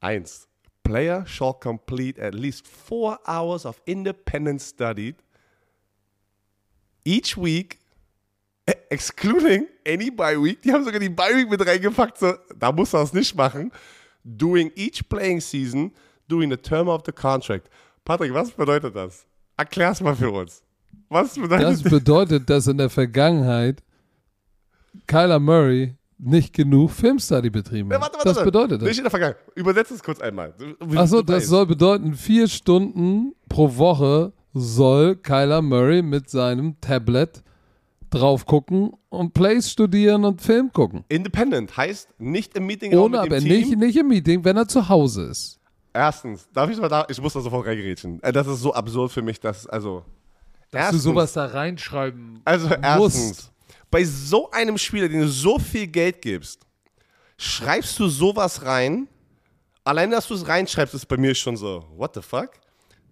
eins. Player shall complete at least four hours of independent study each week, eh, excluding any bye week. Die haben sogar die bye week mit reingepackt. So, da muss er es nicht machen. During each playing season, during the term of the contract. Patrick, was bedeutet das? Erklär's mal für uns. Was bedeutet Das bedeutet, dass in der Vergangenheit Kyler Murray nicht genug Filmstudy betrieben Ja, hat. warte, warte, das bedeutet Nicht das. in der Vergangenheit. Übersetz es kurz einmal. Achso, das soll bedeuten, vier Stunden pro Woche soll Kyler Murray mit seinem Tablet drauf gucken und Plays studieren und Film gucken. Independent heißt nicht im Meeting Ohne mit dem aber Team. nicht, nicht im Meeting, wenn er zu Hause ist. Erstens, darf ich mal da, ich muss da sofort reingerätschen. Äh, Das ist so absurd für mich, dass, also. Dass du sowas da reinschreiben Also musst. erstens, bei so einem Spieler, den du so viel Geld gibst, schreibst du sowas rein. Allein, dass du es reinschreibst, ist bei mir schon so, what the fuck?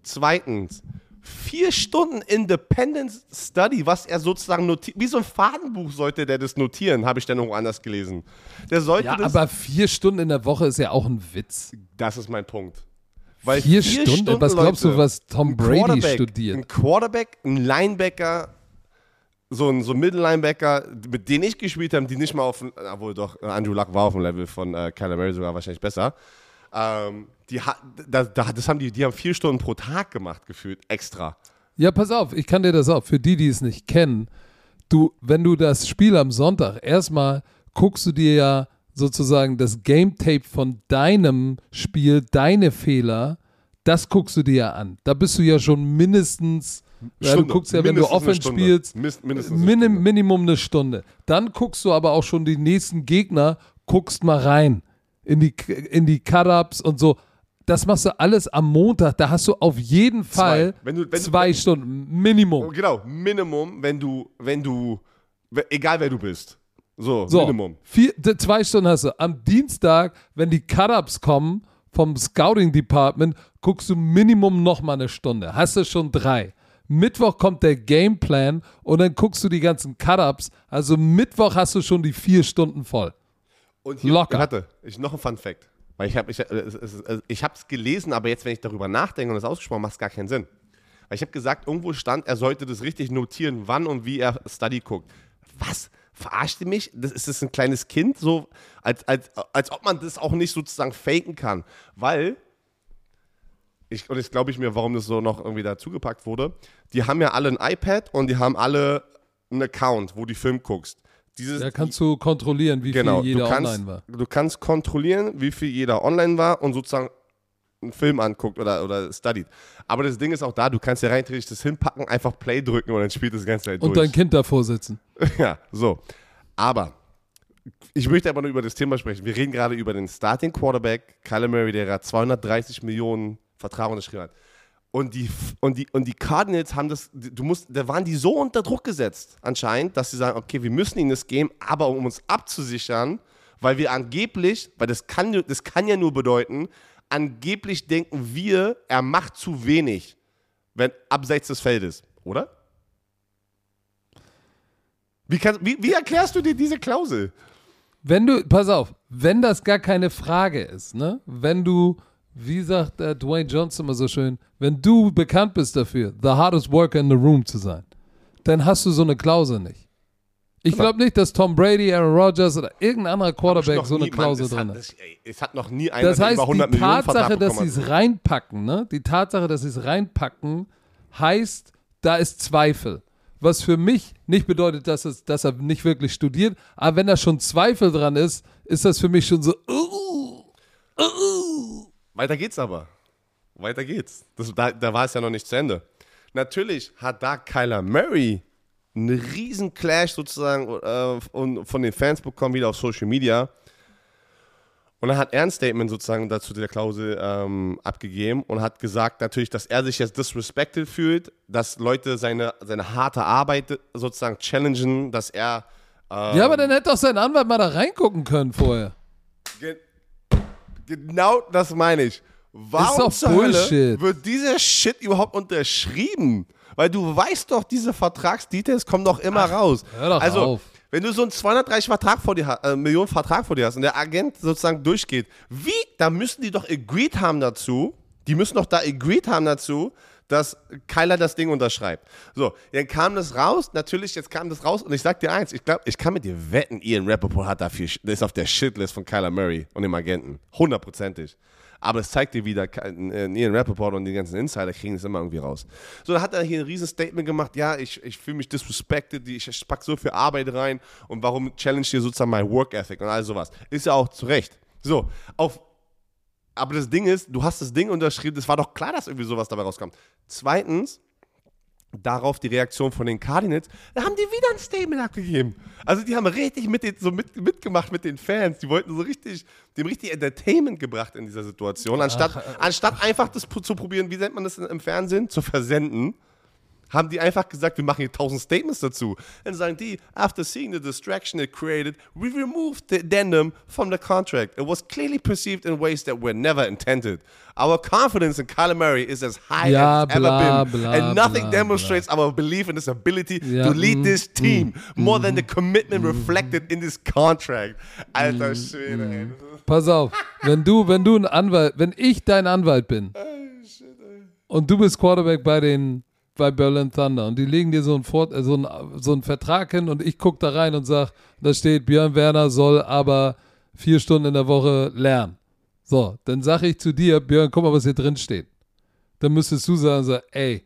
Zweitens, vier Stunden Independent Study, was er sozusagen notiert. Wie so ein Fadenbuch sollte der das notieren, habe ich dann irgendwo anders gelesen. Der sollte Ja, das. aber vier Stunden in der Woche ist ja auch ein Witz. das ist mein Punkt. Weil Vier Stunden? Was glaubst du, was Tom Brady studiert? Ein Quarterback, ein Linebacker, so ein, so ein Mittellinebacker, mit denen ich gespielt habe, die nicht mal auf, dem- obwohl doch, Andrew Luck war auf dem Level von äh, Kyler Murray sogar wahrscheinlich besser. Ähm, die, da, da, das haben die, die haben vier Stunden pro Tag gemacht, gefühlt, extra. Ja, pass auf, ich kann dir das auch, für die, die es nicht kennen, du, wenn du das Spiel am Sonntag, erstmal guckst du dir ja sozusagen das Game Tape von deinem Spiel, deine Fehler, das guckst du dir ja an. Da bist du ja schon mindestens, ja, du guckst ja, wenn du Offense Stunde. spielst, mindestens eine Minim. Minimum eine Stunde. Dann guckst du aber auch schon die nächsten Gegner, guckst mal rein in die, in die Cut-Ups und so. Das machst du alles am Montag. Da hast du auf jeden Fall Wenn du- wenn du- zwei wenn- Stunden Minimum. Genau, Minimum, wenn du, wenn du, egal wer du bist. So, So, Minimum. Vier, zwei Stunden hast du. Am Dienstag, wenn die Cut-Ups kommen vom Scouting Department, guckst du Minimum noch mal eine Stunde. Hast du schon drei. Mittwoch kommt der Gameplan und dann guckst du die ganzen Cut-Ups. Also Mittwoch hast du schon die vier Stunden voll. Und hier, Locker. Warte, ich, noch ein Fun Fact. Weil ich habe ich, äh, ich es gelesen, aber jetzt, wenn ich darüber nachdenke und es ausgesprochen macht es gar keinen Sinn. Weil ich habe gesagt, irgendwo stand, er sollte das richtig notieren, wann und wie er Study guckt. Was? Verarscht ihr mich? Das, ist das ein kleines Kind? So, als, als, als ob man das auch nicht sozusagen faken kann. Weil, ich, und jetzt glaube ich mir, warum das so noch irgendwie dazugepackt wurde, die haben ja alle ein iPad und die haben alle einen Account, wo du Film guckst. Dieses, Da kannst du kontrollieren, wie Genau, viel jeder kannst, online war. Du kannst kontrollieren, wie viel jeder online war und sozusagen einen Film anguckt oder, oder studied. Aber das Ding ist auch da, du kannst ja rein theoretisch das hinpacken, einfach Play drücken und dann spielt das ganze Zeit Und durch. dein Kind davor sitzen. ja, so. Aber ich möchte aber nur über das Thema sprechen. Wir reden gerade über den Starting Quarterback, Kyler Murray, der gerade 230 Millionen Vertrag unterschrieben hat. Und die, und, die, und die Cardinals haben das, du musst, da waren die so unter Druck gesetzt, anscheinend, dass sie sagen, okay, wir müssen ihnen das geben, aber um uns abzusichern, weil wir angeblich, weil das kann, das kann ja nur bedeuten, angeblich denken wir, er macht zu wenig, wenn abseits des Feldes, oder? Wie, kann, wie, wie erklärst du dir diese Klausel? Wenn du, pass auf, wenn das gar keine Frage ist, ne? Wenn du, wie sagt äh, Dwayne Johnson immer so schön, wenn du bekannt bist dafür, the hardest worker in the room zu sein, dann hast du so eine Klausel nicht. Ich glaube nicht, dass Tom Brady, Aaron Rodgers oder irgendein anderer Quarterback so eine nie- Klausel Mann, drin hat. ey, es hat noch nie einer Das heißt, über 100 die Millionen Tatsache, dass sie es reinpacken, ne? Die Tatsache, dass sie es reinpacken, heißt, da ist Zweifel. Was für mich nicht bedeutet, dass, es, dass er nicht wirklich studiert, aber wenn da schon Zweifel dran ist, ist das für mich schon so, uh, uh. Weiter geht's aber. Weiter geht's. Das, da, da war es ja noch nicht zu Ende. Natürlich hat da Kyler Murray einen riesen Clash sozusagen äh, und von den Fans bekommen, wieder auf Social Media. Und dann hat er ein Statement sozusagen dazu der Klausel ähm, abgegeben und hat gesagt natürlich, dass er sich jetzt disrespected fühlt, dass Leute seine, seine harte Arbeit sozusagen challengen, dass er ähm, Ja, aber dann hätte doch sein Anwalt mal da reingucken können vorher. Ge genau das meine ich. Warum doch zur Hölle Bullshit. wird dieser Shit überhaupt unterschrieben? Weil du weißt doch, diese Vertragsdetails kommen doch immer raus. hör doch also, auf. wenn du so einen 230 Vertrag vor dir, äh, Millionen Vertrag vor dir hast und der Agent sozusagen durchgeht, wie, da müssen die doch agreed haben dazu, die müssen doch da agreed haben dazu, dass Kyler das Ding unterschreibt. So, dann kam das raus, natürlich, jetzt kam das raus und ich sag dir eins, ich glaube, ich kann mit dir wetten, Ian Rappaport hat dafür, ist auf der Shitlist von Kyler Murray und dem Agenten. Hundertprozentig. Aber es zeigt dir wieder, äh, Ian Rappaport und die ganzen Insider kriegen es immer irgendwie raus. So, dann hat er hier ein riesen Statement gemacht, ja, ich, ich fühle mich disrespected, ich, pack so viel Arbeit rein und warum challenge hier sozusagen mein Work Ethic und all sowas. Ist ja auch zu Recht. So, auf aber das Ding ist, du hast das Ding unterschrieben, es war doch klar, dass irgendwie sowas dabei rauskommt. Zweitens, darauf die Reaktion von den Cardinals, da haben die wieder ein Statement abgegeben. Also die haben richtig mit den, so mit, mitgemacht mit den Fans. Die wollten so richtig, dem richtig Entertainment gebracht in dieser Situation. Anstatt, anstatt einfach das zu probieren, wie nennt man das im Fernsehen, zu versenden, haben die einfach gesagt, wir machen hier tausend Statements dazu. Dann sagen die, after seeing the distraction it created, we removed the addendum from the contract. It was clearly perceived in ways that were never intended. Our confidence in Murray is as high Ja, as it's bla, ever been. bla, and nothing bla, demonstrates our belief in his ability Ja, to lead mm, this team more than the commitment reflected in this contract. Alter Schwede, ey. Pass auf, wenn du, wenn du ein Anwalt, wenn ich dein Anwalt bin und du bist Quarterback bei den bei Berlin Thunder und die legen dir so einen, Fort, äh, so einen, so einen Vertrag hin und ich gucke da rein und sag, da steht, Björn Werner soll aber vier Stunden in der Woche lernen. So, dann sage ich zu dir, Björn, guck mal, was hier drin steht. Dann müsstest du sagen, so, ey,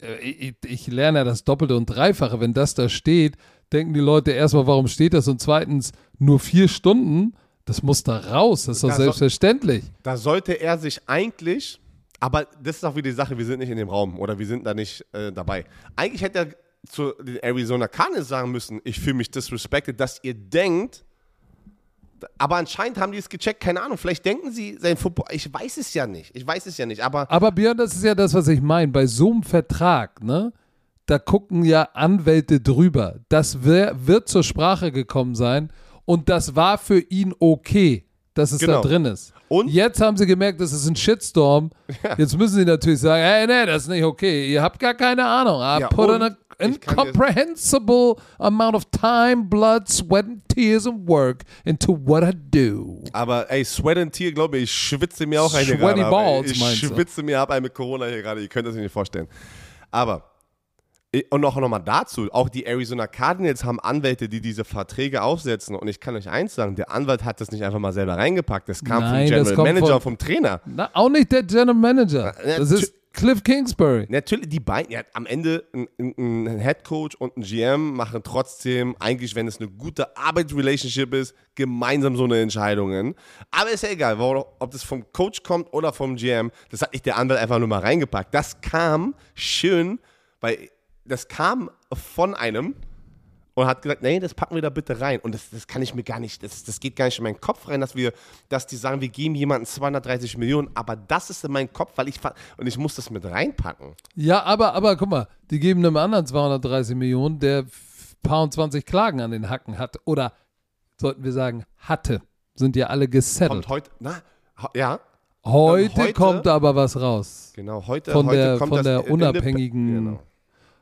äh, ich, ich lerne ja das Doppelte und Dreifache. Wenn das da steht, denken die Leute erstmal, warum steht das? Und zweitens, nur vier Stunden, das muss da raus. Das ist doch selbstverständlich. Da sollte er sich eigentlich, aber das ist auch wieder die Sache, wir sind nicht in dem Raum oder wir sind da nicht äh, dabei. Eigentlich hätte er zu den Arizona Cardinals sagen müssen, ich fühle mich disrespected, dass ihr denkt, aber anscheinend haben die es gecheckt, keine Ahnung, vielleicht denken sie, sein Football, ich weiß es ja nicht, ich weiß es ja nicht, aber Aber Björn, das ist ja das, was ich meine. Bei so einem Vertrag, ne, da gucken ja Anwälte drüber. Das wär, wird zur Sprache gekommen sein und das war für ihn okay, dass es Genau. da drin ist. Und? Jetzt haben sie gemerkt, das ist ein Shitstorm. Jetzt müssen sie natürlich sagen, hey, nee, das ist nicht okay. Ihr habt gar keine Ahnung. I Ja, put an incomprehensible amount of time, blood, sweat and tears and work into what I do. Aber ey, Sweat and Tear, glaube ich, ich schwitze mir auch eine Sweaty gerade ab, ey. balls, Ich meinst du? schwitze mir ab mit Corona hier gerade, ihr könnt das nicht vorstellen. Aber, und auch nochmal dazu, auch die Arizona Cardinals haben Anwälte, die diese Verträge aufsetzen. Und ich kann euch eins sagen, der Anwalt hat das nicht einfach mal selber reingepackt. Das kam Nein, vom General Manager von- vom Trainer. Na, auch nicht der General Manager. Das ist Cliff Kingsbury. Natürlich, die beiden, ja, am Ende ein, ein, ein Head Coach und ein GM machen trotzdem, eigentlich, wenn es eine gute Arbeitsrelationship ist, gemeinsam so eine Entscheidungen. Aber ist ja egal, ob das vom Coach kommt oder vom GM, das hat nicht der Anwalt einfach nur mal reingepackt. Das kam schön, weil das kam von einem und hat gesagt, nee, das packen wir da bitte rein. Und das, das kann ich mir gar nicht, das, das geht gar nicht in meinen Kopf rein, dass wir, dass die sagen, wir geben jemandem 230 Millionen, aber das ist in meinem Kopf, weil ich und ich muss das mit reinpacken. Ja, aber, aber guck mal, die geben einem anderen 230 Millionen, der paar und 20 Klagen an den Hacken hat. Oder sollten wir sagen, hatte. Sind ja alle gesettelt. Kommt heute, na, ja. Heute, heute kommt aber was raus. Genau, heute, von heute der, kommt von das der unabhängigen genau.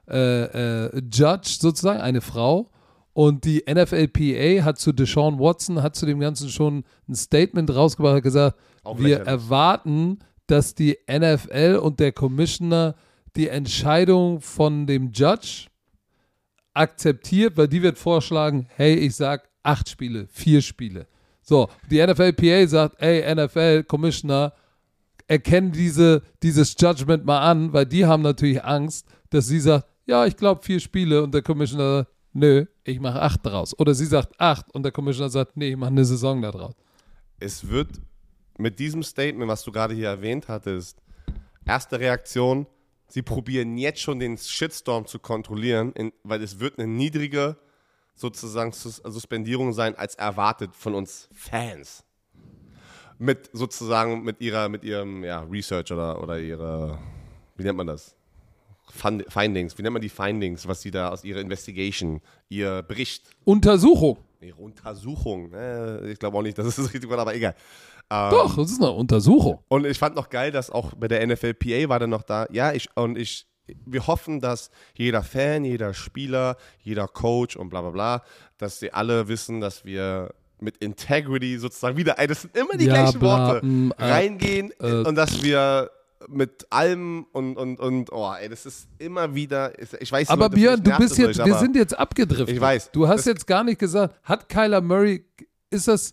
Äh, äh, Judge sozusagen, eine Frau. Und die NFLPA hat zu Deshaun Watson, hat zu dem Ganzen schon ein Statement rausgebracht, hat gesagt, Auch wir lächerlich. erwarten, dass die NFL und der Commissioner die Entscheidung von dem Judge akzeptiert, weil die wird vorschlagen, hey, ich sag acht Spiele, vier Spiele. So, die NFLPA sagt, ey, NFL, Commissioner, erkennen diese, dieses Judgment mal an, weil die haben natürlich Angst, dass sie sagt, ja, ich glaube vier Spiele und der Commissioner sagt, nö, ich mache acht draus. Oder sie sagt acht und der Commissioner sagt, nee, ich mache eine Saison da draus. Es wird mit diesem Statement, was du gerade hier erwähnt hattest, erste Reaktion, sie probieren jetzt schon den Shitstorm zu kontrollieren, in, weil es wird eine niedrige sozusagen Sus Suspendierung sein als erwartet von uns Fans. Mit sozusagen mit ihrer, mit ihrem ja, Research oder, oder ihrer, wie nennt man das? Fund Findings, wie nennt man die Findings, was sie da aus ihrer Investigation, ihr Bericht, Untersuchung. ihre Untersuchung, äh, ich glaube auch nicht, dass es das richtig war, aber egal. Doch, das ist eine Untersuchung. Und ich fand noch geil, dass auch bei der NFLPA war dann noch da, ja, ich, und ich, wir hoffen, dass jeder Fan, jeder Spieler, jeder Coach und bla bla bla, dass sie alle wissen, dass wir mit Integrity sozusagen wieder, das sind immer die Ja, gleichen bla, Worte, mm, äh, reingehen äh. und dass wir mit allem und, und, und, oh, ey, das ist immer wieder, ich weiß Aber Leute, Björn, du bist jetzt, euch, wir sind jetzt abgedriftet. Ich weiß. Du hast Das- jetzt gar nicht gesagt, hat Kyler Murray, ist das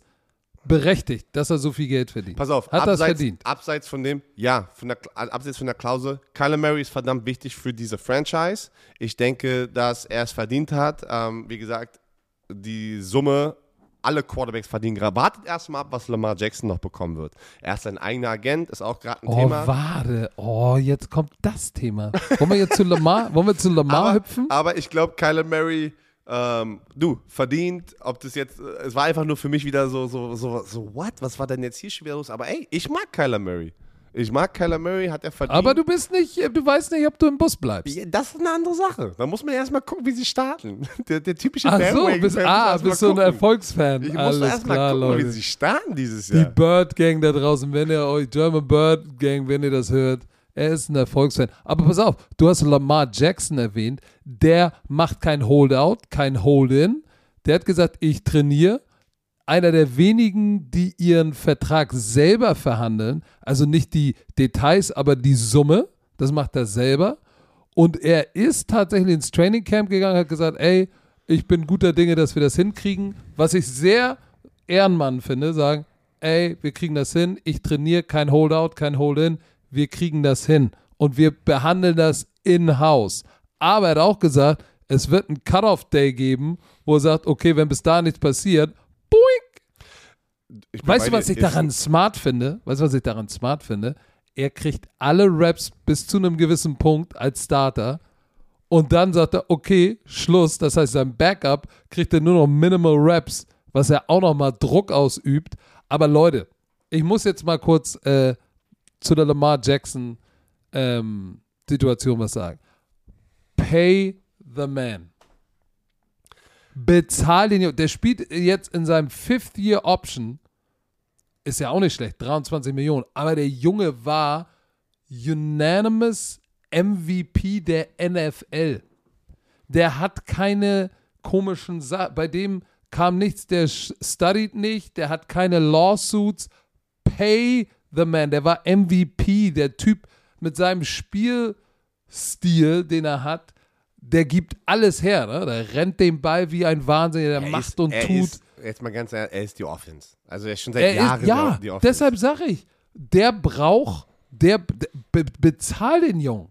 berechtigt, dass er so viel Geld verdient? Pass auf, Hat das abseits, verdient? abseits von dem, ja, von der, abseits von der Klausel, Kyler Murray ist verdammt wichtig für diese Franchise. Ich denke, dass er es verdient hat. Ähm, wie gesagt, die Summe, alle Quarterbacks verdienen gerade. Wartet erstmal ab, was Lamar Jackson noch bekommen wird. Er ist sein eigener Agent, ist auch gerade ein Oh, Thema. warte. Oh, jetzt kommt das Thema. Wollen wir jetzt zu Lamar, wollen wir zu Lamar aber, hüpfen? aber ich glaube, Kyler Murray, ähm, du, verdient, ob das jetzt, äh, es war einfach nur für mich wieder so, so, so, so, what? Was war denn jetzt hier schon wieder los? Aber ey, ich mag Kyler Murray. Ich mag Kyler Murray, hat er verdient. Aber du bist nicht, du weißt nicht, ob du im Bus bleibst. Das ist eine andere Sache. Da muss man erstmal gucken, wie sie starten. Der, der typische Ach so, bist, ah, bist so ein. Erfolgsfan. Ich muss erstmal gucken, wie Leute. sie starten dieses Die Jahr. Bird Gang da draußen, wenn ihr euch German Bird Gang, wenn ihr das hört, er ist ein Erfolgsfan. Aber pass auf, du hast Lamar Jackson erwähnt, der macht kein Holdout, kein Hold-in. Der hat gesagt, ich trainiere. Einer der wenigen, die ihren Vertrag selber verhandeln, also nicht die Details, aber die Summe, das macht er selber. Und er ist tatsächlich ins Training Camp gegangen, hat gesagt, ey, ich bin guter Dinge, dass wir das hinkriegen. Was ich sehr Ehrenmann finde, sagen, ey, wir kriegen das hin, ich trainiere kein Holdout, kein Hold-in, wir kriegen das hin und wir behandeln das in-house. Aber er hat auch gesagt, es wird einen Cut-Off-Day geben, wo er sagt, okay, wenn bis da nichts passiert, bin Weißt du, was ich daran smart finde? Weißt du, was ich daran smart finde? Er kriegt alle Raps bis zu einem gewissen Punkt als Starter und dann sagt er, okay, Schluss. Das heißt, sein Backup kriegt er nur noch Minimal Raps, was er auch nochmal Druck ausübt. Aber Leute, ich muss jetzt mal kurz äh, zu der Lamar Jackson ähm, Situation was sagen. Pay the man. Bezahl den Jungen. Der spielt jetzt in seinem Fifth Year Option. Ist ja auch nicht schlecht, 23 Millionen. Aber der Junge war unanimous MVP der NFL. Der hat keine komischen Sachen. Bei dem kam nichts, der studied nicht, der hat keine Lawsuits. Pay the man. Der war MVP. Der Typ mit seinem Spielstil, den er hat, der gibt alles her. Ne? Der rennt den Ball wie ein Wahnsinniger, der Er macht ist, und er tut. Ist, jetzt mal ganz ehrlich, er ist die Offense. Also er ist schon seit Er Jahren ist, ja, die Offense. deshalb sage ich, der braucht, der be be bezahlt den Jungen.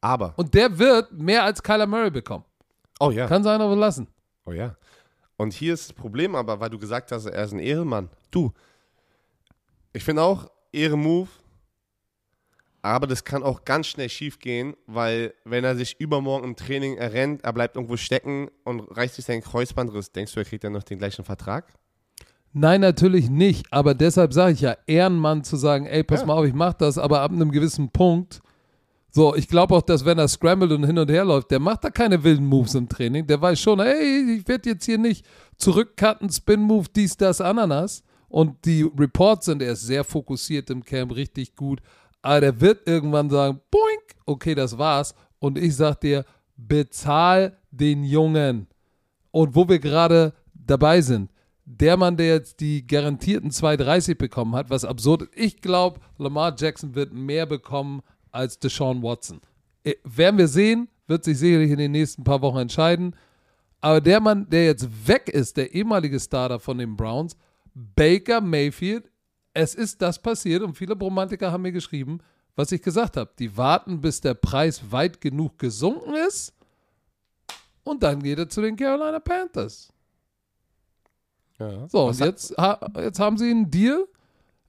Aber, Und der wird mehr als Kyler Murray bekommen. oh ja. Kann sein, aber lassen. Oh ja. Und hier ist das Problem aber, weil du gesagt hast, er ist ein Ehrenmann. Du, ich finde auch, Ehrenmove. Aber das kann auch ganz schnell schief gehen, weil wenn er sich übermorgen im Training errennt, er bleibt irgendwo stecken und reißt sich seinen Kreuzbandriss, denkst du, er kriegt dann noch den gleichen Vertrag? Nein, natürlich nicht. Aber deshalb sage ich ja, Ehrenmann zu sagen, ey, pass Ja. mal auf, ich mach das, aber ab einem gewissen Punkt. So, ich glaube auch, dass wenn er scrambled und hin und her läuft, der macht da keine wilden Moves im Training. Der weiß schon, ey, ich werde jetzt hier nicht zurückcutten, Spin-Move, dies, das, Ananas. Und die Reports sind, er ist sehr fokussiert im Camp, richtig gut. Aber der wird irgendwann sagen, boink, okay, das war's. Und ich sag dir, bezahl den Jungen. Und wo wir gerade dabei sind, der Mann, der jetzt die garantierten 2,30 bekommen hat, was absurd ist. Ich glaube, Lamar Jackson wird mehr bekommen als Deshaun Watson. Äh, werden wir sehen, wird sich sicherlich in den nächsten paar Wochen entscheiden. Aber der Mann, der jetzt weg ist, der ehemalige Starter von den Browns, Baker Mayfield, es ist das passiert und viele Bromantiker haben mir geschrieben, was ich gesagt habe. Die warten, bis der Preis weit genug gesunken ist und dann geht er zu den Carolina Panthers. Ja. So, Was und jetzt, jetzt haben sie einen Deal.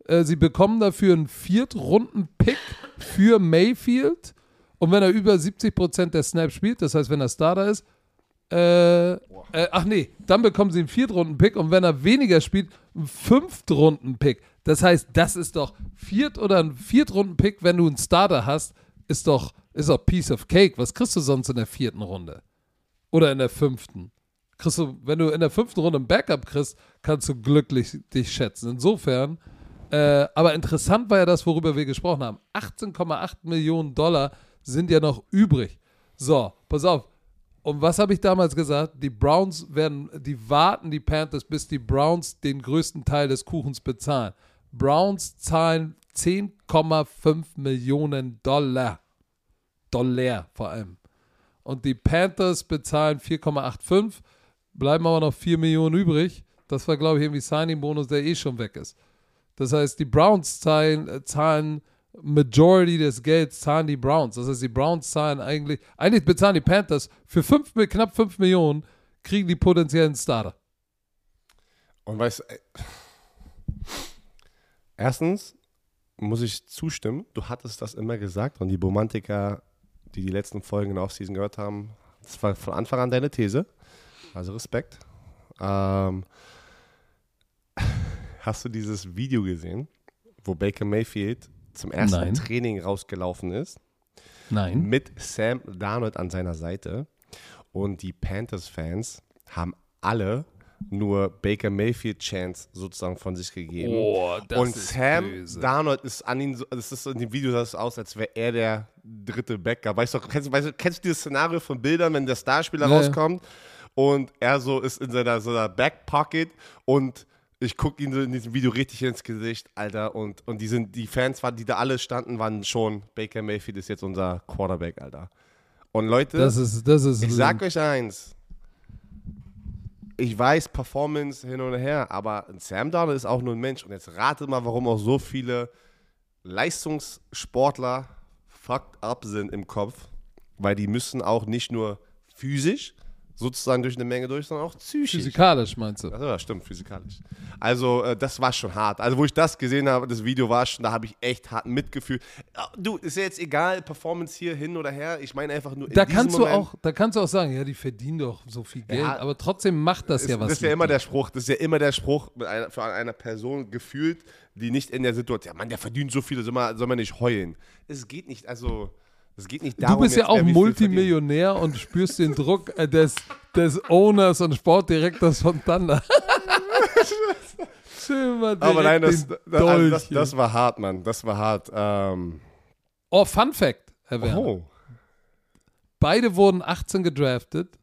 Äh, sie bekommen dafür einen Viertrunden-Pick für Mayfield. Und wenn er über 70% der Snaps spielt, das heißt, wenn er Starter ist, äh, äh, ach nee, dann bekommen sie einen Viertrunden-Pick und wenn er weniger spielt, einen Fünftrunden-Pick. Das heißt, das ist doch Viert- oder ein Viertrunden-Pick, wenn du einen Starter hast, ist doch, ist doch Piece of Cake. Was kriegst du sonst in der vierten Runde? Oder in der fünften? Kriegst du, wenn du in der fünften Runde ein Backup kriegst, kannst du glücklich dich schätzen. Insofern, äh, aber interessant war ja das, worüber wir gesprochen haben. 18,8 Millionen Dollar sind ja noch übrig. So, pass auf. Und was habe ich damals gesagt? Die Browns werden, die warten die Panthers, bis die Browns den größten Teil des Kuchens bezahlen. Browns zahlen 10,5 Millionen Dollar. Dollar vor allem. Und die Panthers bezahlen 4,85. Bleiben aber noch 4 Millionen übrig. Das war, glaube ich, irgendwie Signing-Bonus, der eh schon weg ist. Das heißt, die Browns zahlen, äh, zahlen Majority des Gelds zahlen die Browns. Das heißt, die Browns zahlen eigentlich, eigentlich bezahlen die Panthers für fünf, knapp 5 Millionen, kriegen die potenziellen Starter. Und weißt du, ey, erstens muss ich zustimmen, du hattest das immer gesagt und die Romantiker, die die letzten Folgen in der Offseason gehört haben, das war von Anfang an deine These. Also Respekt. Ähm, hast du dieses Video gesehen, wo Baker Mayfield zum ersten Nein. Training rausgelaufen ist? Nein. mit Sam Darnold an seiner Seite. Und die Panthers-Fans haben alle nur Baker Mayfield-Chance sozusagen von sich gegeben. Oh, das und ist Sam böse. Darnold ist an ihn, so, das ist so in dem Video sah es aus, als wäre er der dritte Backup. Weißt du, kennst, du- weißt du, kennst du dieses Szenario von Bildern, wenn der Starspieler Ja, rauskommt und er so ist in seiner, so einer Backpocket und ich gucke ihn so in diesem Video richtig ins Gesicht, Alter. Und, und die, sind, die Fans, waren, die da alle standen, waren schon, Baker Mayfield ist jetzt unser Quarterback, Alter. Und Leute, Das ist, das ist. ich sag euch eins. Ich weiß, Performance hin und her, aber Sam Darnold ist auch nur ein Mensch. Und jetzt ratet mal, warum auch so viele Leistungssportler fucked up sind im Kopf. Weil die müssen auch nicht nur physisch sozusagen durch eine Menge durch, sondern auch psychisch. physikalisch, meinst du? Ja, stimmt, physikalisch. Also, äh, das war schon hart. Also, wo ich das gesehen habe, das Video war schon, da habe ich echt hart Mitgefühl. Ja, Du, ist ja jetzt egal, Performance hier hin oder her. Ich meine einfach nur. Da kannst du Moment- auch, da kannst du auch sagen, ja, die verdienen doch so viel Geld, Ja. aber trotzdem macht das ist, ja was. Das ist ja immer dir. der Spruch, das ist ja immer der Spruch einer, für einer Person gefühlt, die nicht in der Situation, ja Mann, der verdient so viel, soll man, soll man nicht heulen. Es geht nicht, also, es geht nicht darum, Du bist ja auch. Multimillionär und spürst den Druck äh, des, des Owners und Sportdirektors von Thunder. Schön mal Aber nein, das, das, also das, Dolch das war hart, Mann, das war hart. Ähm, Oh, Fun Fact, Herr Werner. oh, Beide wurden 18 gedraftet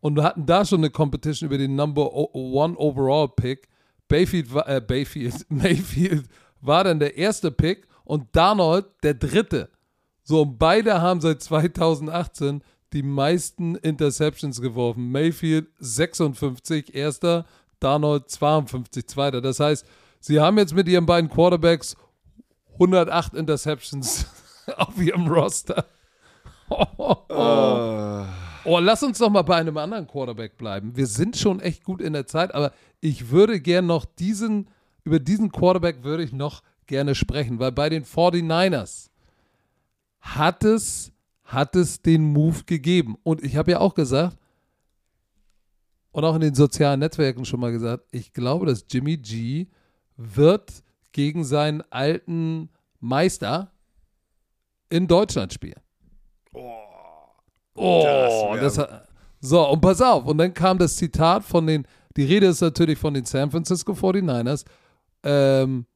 und hatten da schon eine Competition über den Number One Overall Pick. Bayfield war, äh, Bayfield, Mayfield war dann der erste Pick und Darnold der dritte. So, und beide haben seit 2018 die meisten Interceptions geworfen. Mayfield 56, erster, Darnold 52, zweiter. Das heißt, sie haben jetzt mit ihren beiden Quarterbacks 108 Interceptions auf ihrem Roster. Oh, lass uns doch mal bei einem anderen Quarterback bleiben. Wir sind schon echt gut in der Zeit, aber ich würde gern noch diesen, über diesen Quarterback würde ich noch gerne sprechen, weil bei den 49ers hat es, hat es den Move gegeben. Und ich habe ja auch gesagt, und auch in den sozialen Netzwerken schon mal gesagt, ich glaube, dass Jimmy G wird gegen seinen alten Meister in Deutschland spielen. Oh, das, hat, so, und pass auf. Und dann kam das Zitat von den, die Rede ist natürlich von den San Francisco 49ers, ähm,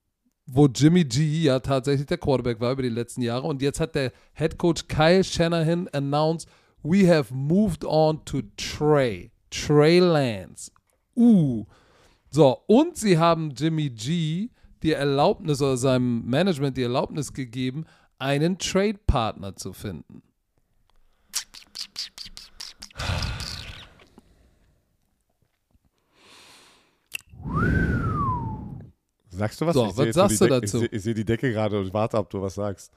wo Jimmy G ja tatsächlich der Quarterback war über die letzten Jahre. Und jetzt hat der Head Coach Kyle Shanahan announced, we have moved on to Trey. Trey Lance. Uh. So, und sie haben Jimmy G die Erlaubnis oder seinem Management die Erlaubnis gegeben, einen Trade-Partner zu finden. Sagst du was? So, Ich was sagst du dazu? Ich sehe, ich sehe die Decke gerade und warte, ob du was sagst.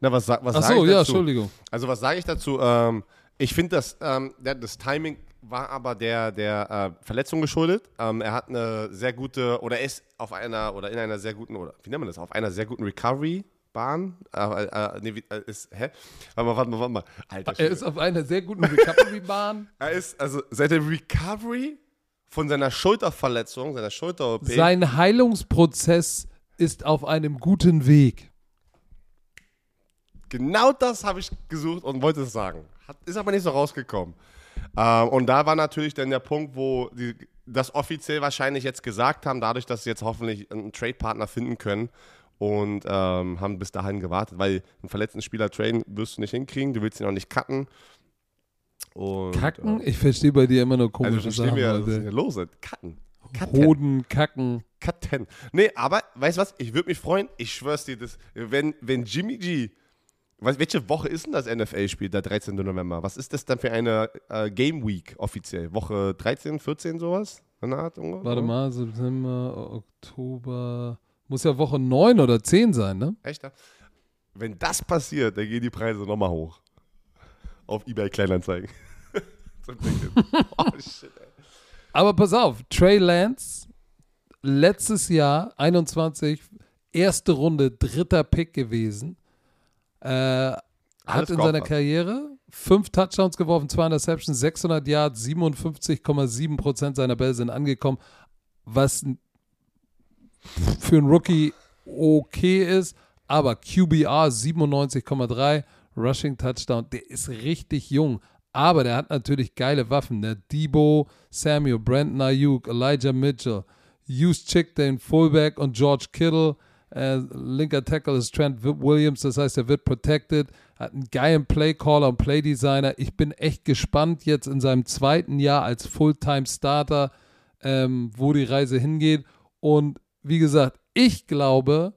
Na, was, was Ach so, ich ja, dazu? Entschuldigung. Also was sage ich dazu? Ähm, ich finde, das, ähm, das Timing war aber der, der äh, Verletzung geschuldet. Ähm, er hat eine sehr gute, oder er ist auf einer, oder in einer sehr guten, oder wie nennt man das, auf einer sehr guten Recovery-Bahn. Äh, äh, nee, wie- äh, ist, hä? Warte mal, warte mal, warte mal. Alter, Er ist auf einer sehr guten Recovery-Bahn. er ist, also seit der Recovery von seiner Schulterverletzung, seiner Schulter-OP, Sein Heilungsprozess ist auf einem guten Weg. Genau das habe ich gesucht und wollte es sagen. Hat, ist aber nicht so rausgekommen. Ähm, und da war natürlich dann der Punkt, wo die das offiziell wahrscheinlich jetzt gesagt haben, dadurch, dass sie jetzt hoffentlich einen Trade-Partner finden können und ähm, haben bis dahin gewartet, weil einen verletzten Spieler traden wirst du nicht hinkriegen, du willst ihn auch nicht cutten. Und, Kacken? Ich verstehe bei dir immer nur Äh, komische also verstehen Sachen. wir, was ist hier los? Cutten. Cutten. Hoden, Kacken. Cutten. Nee, aber weißt du was? Ich würde mich freuen. Ich schwör's dir, das, wenn, wenn Jimmy G. Was, welche Woche ist denn das NFL-Spiel, der 13. November? Was ist das dann für eine äh, Game Week offiziell? Woche 13, 14, sowas? In der Art, ungefähr? Warte mal, September, Oktober. Muss ja Woche 9 oder 10 sein, ne? Echt? Wenn das passiert, dann gehen die Preise nochmal hoch. Auf eBay Kleinanzeigen. Oh, shit, ey. Aber pass auf, Trey Lance, letztes Jahr, 21, erste Runde, dritter Pick gewesen. Äh, hat in seiner Karriere fünf Touchdowns geworfen, zwei Interceptions, 600 Yards, 57,7 Prozent seiner Bälle sind angekommen, was für einen Rookie okay ist, aber QBR 97,3, Rushing Touchdown, der ist richtig jung, aber der hat natürlich geile Waffen, ne? Debo, Samuel, Brandon Ayuk, Elijah Mitchell, Hughes Chick, den Fullback und George Kittle, äh, linker Tackle ist Trent Wi- Williams, das heißt, er wird protected, hat einen geilen Playcaller und Playdesigner. Ich bin echt gespannt jetzt in seinem zweiten Jahr als Fulltime-Starter, ähm, wo die Reise hingeht. Und wie gesagt, ich glaube,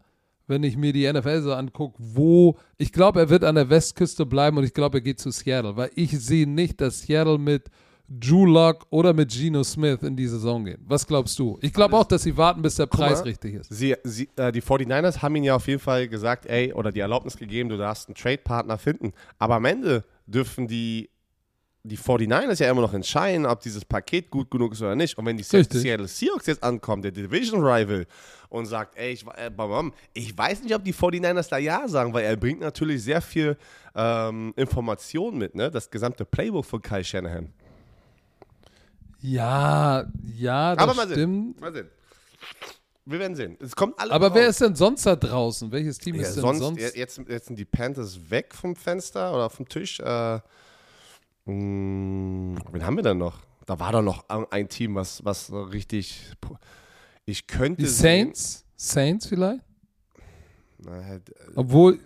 wenn ich mir die NFL so angucke, wo, ich glaube, er wird an der Westküste bleiben und ich glaube, er geht zu Seattle, weil ich sehe nicht, dass Seattle mit Drew Lock oder mit Geno Smith in die Saison gehen. Was glaubst du? Ich glaube auch, dass sie warten, bis der Preis mal. richtig ist. Sie, sie, äh, die 49ers haben ihn ja auf jeden Fall gesagt, ey, oder die Erlaubnis gegeben, du darfst einen Trade-Partner finden. Aber am Ende dürfen die, die 49ers ja immer noch entscheiden, ob dieses Paket gut genug ist oder nicht. Und wenn die Richtig. Seattle Seahawks jetzt ankommen, der Division-Rival, und sagt, ey, ich, äh, ich weiß nicht, ob die 49ers da Ja sagen, weil er bringt natürlich sehr viel ähm, Information mit, ne? Das gesamte Playbook von Kyle Shanahan. Ja, ja, das Aber mal sehen. stimmt. Mal sehen. Wir werden sehen. Es kommt alles Aber wer raus. ist denn sonst da draußen? Welches Team Ja, ist denn sonst, sonst? je- Jetzt, jetzt sind die Panthers weg vom Fenster oder vom Tisch. Äh, mh, wen haben wir denn noch? Da war doch noch ein Team, was, was richtig. Ich könnte. die Saints? Saints vielleicht? Sehen, na, halt, äh, Obwohl,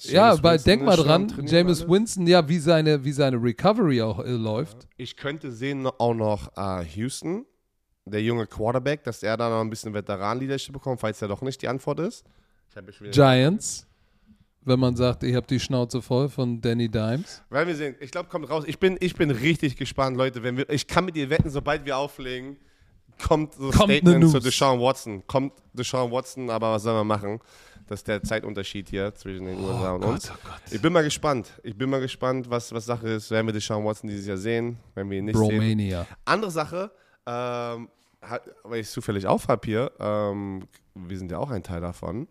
ja, Jameis weil Winston denk mal dran, James. Winston, ja, wie seine, wie seine Recovery auch äh, läuft. Ich könnte sehen auch noch äh, Houston, der junge Quarterback, dass er da noch ein bisschen Veteran-Leadership bekommt, falls er doch nicht die Antwort ist. Giants, wenn man sagt, ich habe die Schnauze voll von Danny Dimes. Werden wir sehen. Ich glaube, kommt raus. Ich bin, ich bin richtig gespannt, Leute. Wenn wir, ich kann mit dir wetten, sobald wir auflegen, kommt so Kommt ne Statement zu. Deshaun Watson. Kommt Deshaun Watson, aber was soll man machen? Das ist der Zeitunterschied hier zwischen den USA und uns. oh Gott. Ich bin mal gespannt. Ich bin mal gespannt, was, was Sache ist. Werden wir Deshaun Watson dieses Jahr sehen? Wenn wir ihn nicht sehen. Romania. Andere Sache, ähm, weil ich es zufällig auf habe hier, ähm, wir sind ja auch ein Teil davon.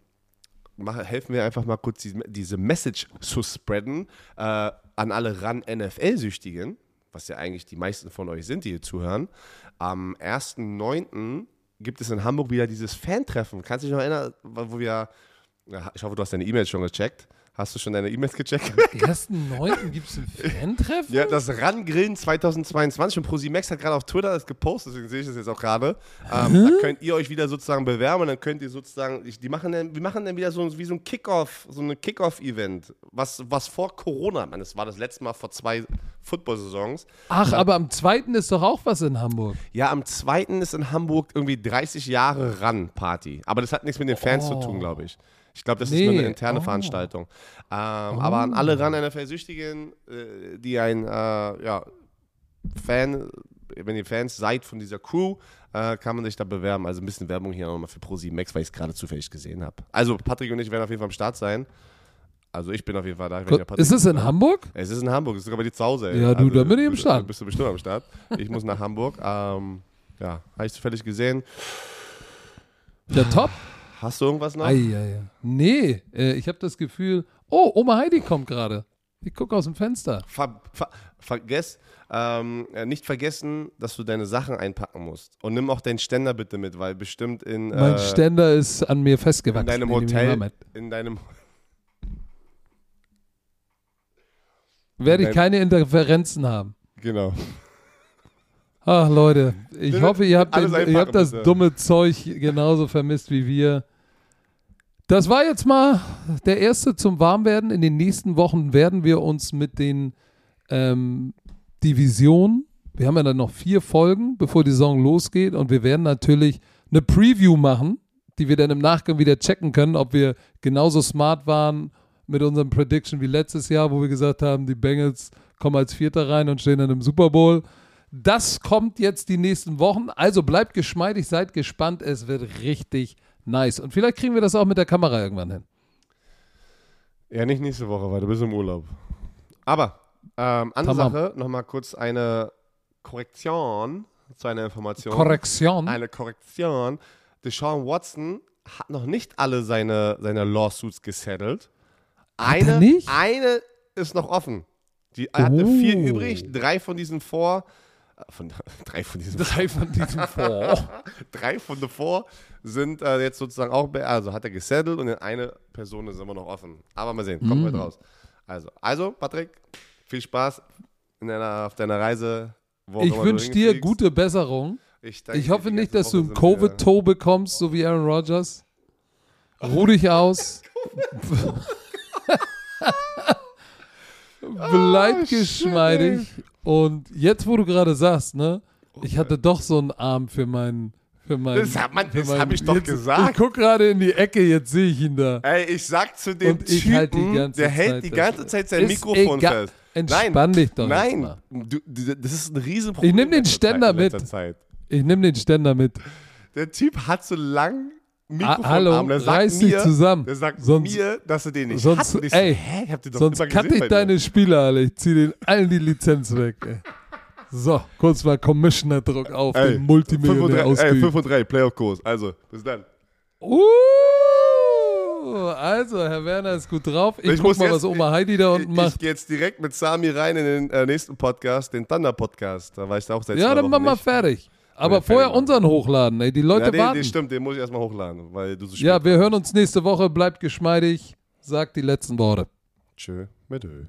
Mach, helfen wir einfach mal kurz die, diese Message zu spreaden äh, an alle RAN-NFL-Süchtigen, was ja eigentlich die meisten von euch sind, die hier zuhören. Am 1.9. gibt es in Hamburg wieder dieses Fan-Treffen. Kannst du dich noch erinnern, wo wir, ich hoffe, du hast deine E-Mails schon gecheckt. Hast du schon deine E-Mails gecheckt? Am 1.9. gibt es ein Fan-Treffen? Ja, das Run-Grillen 2022 und ProSimax hat gerade auf Twitter das gepostet, deswegen sehe ich das jetzt auch gerade. Ähm, da könnt ihr euch wieder sozusagen bewerben und dann könnt ihr sozusagen, ich, die machen dann, wir machen dann wieder so wie so ein Kickoff, so ein Kickoff-Event, was, was vor Corona, man, das war das letzte Mal vor zwei Football-Saisons. Ach, aber am 2. ist doch auch was in Hamburg. Ja, am 2. ist in Hamburg irgendwie 30 Jahre Run-Party, aber das hat nichts mit den Fans Oh. zu tun, glaube ich. Ich glaube, das Nee. ist nur eine interne Oh. Veranstaltung. Ähm, Aber an alle RAN-NFL-Süchtigen, äh, die ein äh, ja, Fan, wenn ihr Fans seid von dieser Crew, äh, kann man sich da bewerben. Also ein bisschen Werbung hier nochmal für Pro7 Max, weil ich es gerade zufällig gesehen habe. Also Patrick und ich werden auf jeden Fall am Start sein. Also ich bin auf jeden Fall da. der Ist es in Hamburg? Es ist in Hamburg, es ist sogar bei dir zu Hause. ey. Ja, du, da bin ich am bist- Start. Bist du bestimmt am Start. Ich muss nach Hamburg. Ähm, ja, habe ich zufällig gesehen. Ja, top. Hast du irgendwas noch? Ei, ei, ei. Nee, äh, ich habe das Gefühl, oh, Oma Heidi kommt gerade. Ich gucke aus dem Fenster. Ver, ver, vergess, ähm, äh, nicht vergessen, dass du deine Sachen einpacken musst. Und nimm auch deinen Ständer bitte mit, weil bestimmt in, Mein äh, Ständer ist an mir in festgewachsen. deinem ich mal Hotel, in deinem Werde ich keine Interferenzen haben. genau. Ach Leute, ich hoffe, ihr habt, den, ihr habt das bitte. dumme Zeug genauso vermisst wie wir. Das war jetzt mal der erste zum Warmwerden. In den nächsten Wochen werden wir uns mit den ähm, Divisionen, wir haben ja dann noch vier Folgen, bevor die Saison losgeht und wir werden natürlich eine Preview machen, die wir dann im Nachgang wieder checken können, ob wir genauso smart waren mit unserem Prediction wie letztes Jahr, wo wir gesagt haben, die Bengals kommen als Vierter rein und stehen dann im Super Bowl. Das kommt jetzt die nächsten Wochen. Also bleibt geschmeidig, seid gespannt. Es wird richtig nice. Und vielleicht kriegen wir das auch mit der Kamera irgendwann hin. Ja, nicht nächste Woche, weil du bist im Urlaub. Aber, ähm, andere Tamam. Sache, nochmal kurz eine Korrektion zu einer Information. Korrektion. Eine Korrektion. Deshaun Watson hat noch nicht alle seine, seine Lawsuits gesettelt. Hat er Eine, nicht? eine ist noch offen. Die, er hatte Oh. vier übrig, drei von diesen vor. Von, drei von diesen Drei von diesen vor. drei von den vor sind äh, jetzt sozusagen auch, also hat er gesettelt und in eine Person ist immer noch offen. Aber mal sehen, kommt Mhm. heute raus. Also, also, Patrick, viel Spaß in deiner, auf deiner Reise. Ich du wünsche dir hingefliegst. gute Besserung. Ich, Ich hoffe nicht, dass du Woche ein sind wir- Covid-Toe bekommst, so wie Aaron Rodgers. Ruh dich aus. Bleib Oh, shit, geschmeidig. Und jetzt, wo du gerade sagst, ne, ich hatte doch so einen Arm für meinen. Für meinen Das meinen- hab ich doch jetzt, gesagt. Ich guck gerade in die Ecke, jetzt sehe ich ihn da. Ey, ich sag zu dem Und ich Typen, halt die der hält Zeit die das- ganze Zeit sein Mikrofon egal. fest. Entspann dich doch Nein, du, du, das ist ein Riesenproblem. Ich nehm den Ständer mit. Ich nehme den Ständer mit. Der Typ hat so lang Ah, Mikrofon hallo, der reiß dich zusammen. Der sagt Sonst- mir, dass er den nicht sonst- so, ey, hä, ich hab den doch Sonst cutte ich deine Spieler alle. Ich ziehe den allen die Lizenz weg. Ey. So, kurz mal Commissioner-Druck auf Ey, den Multimillionär 5 und 3, ey, ausgeübt. 5 und 3, Playoff-Kurs. Also, bis dann. Uh, also, Herr Werner ist gut drauf. Ich, Ich guck muss mal, jetzt- was Oma Heidi da unten Ich, macht. ich gehe jetzt direkt mit Sami rein in den äh, nächsten Podcast, den Thunder-Podcast. Da war ich da auch seit Ja, dann machen wir fertig. Aber vorher unseren hochladen, ey. Die Leute ja, den, warten. den stimmt, den muss ich erstmal hochladen, weil du so spät ja, wir hören uns nächste Woche. Bleibt geschmeidig. Sagt die letzten Worte. Tschö, mit Ö.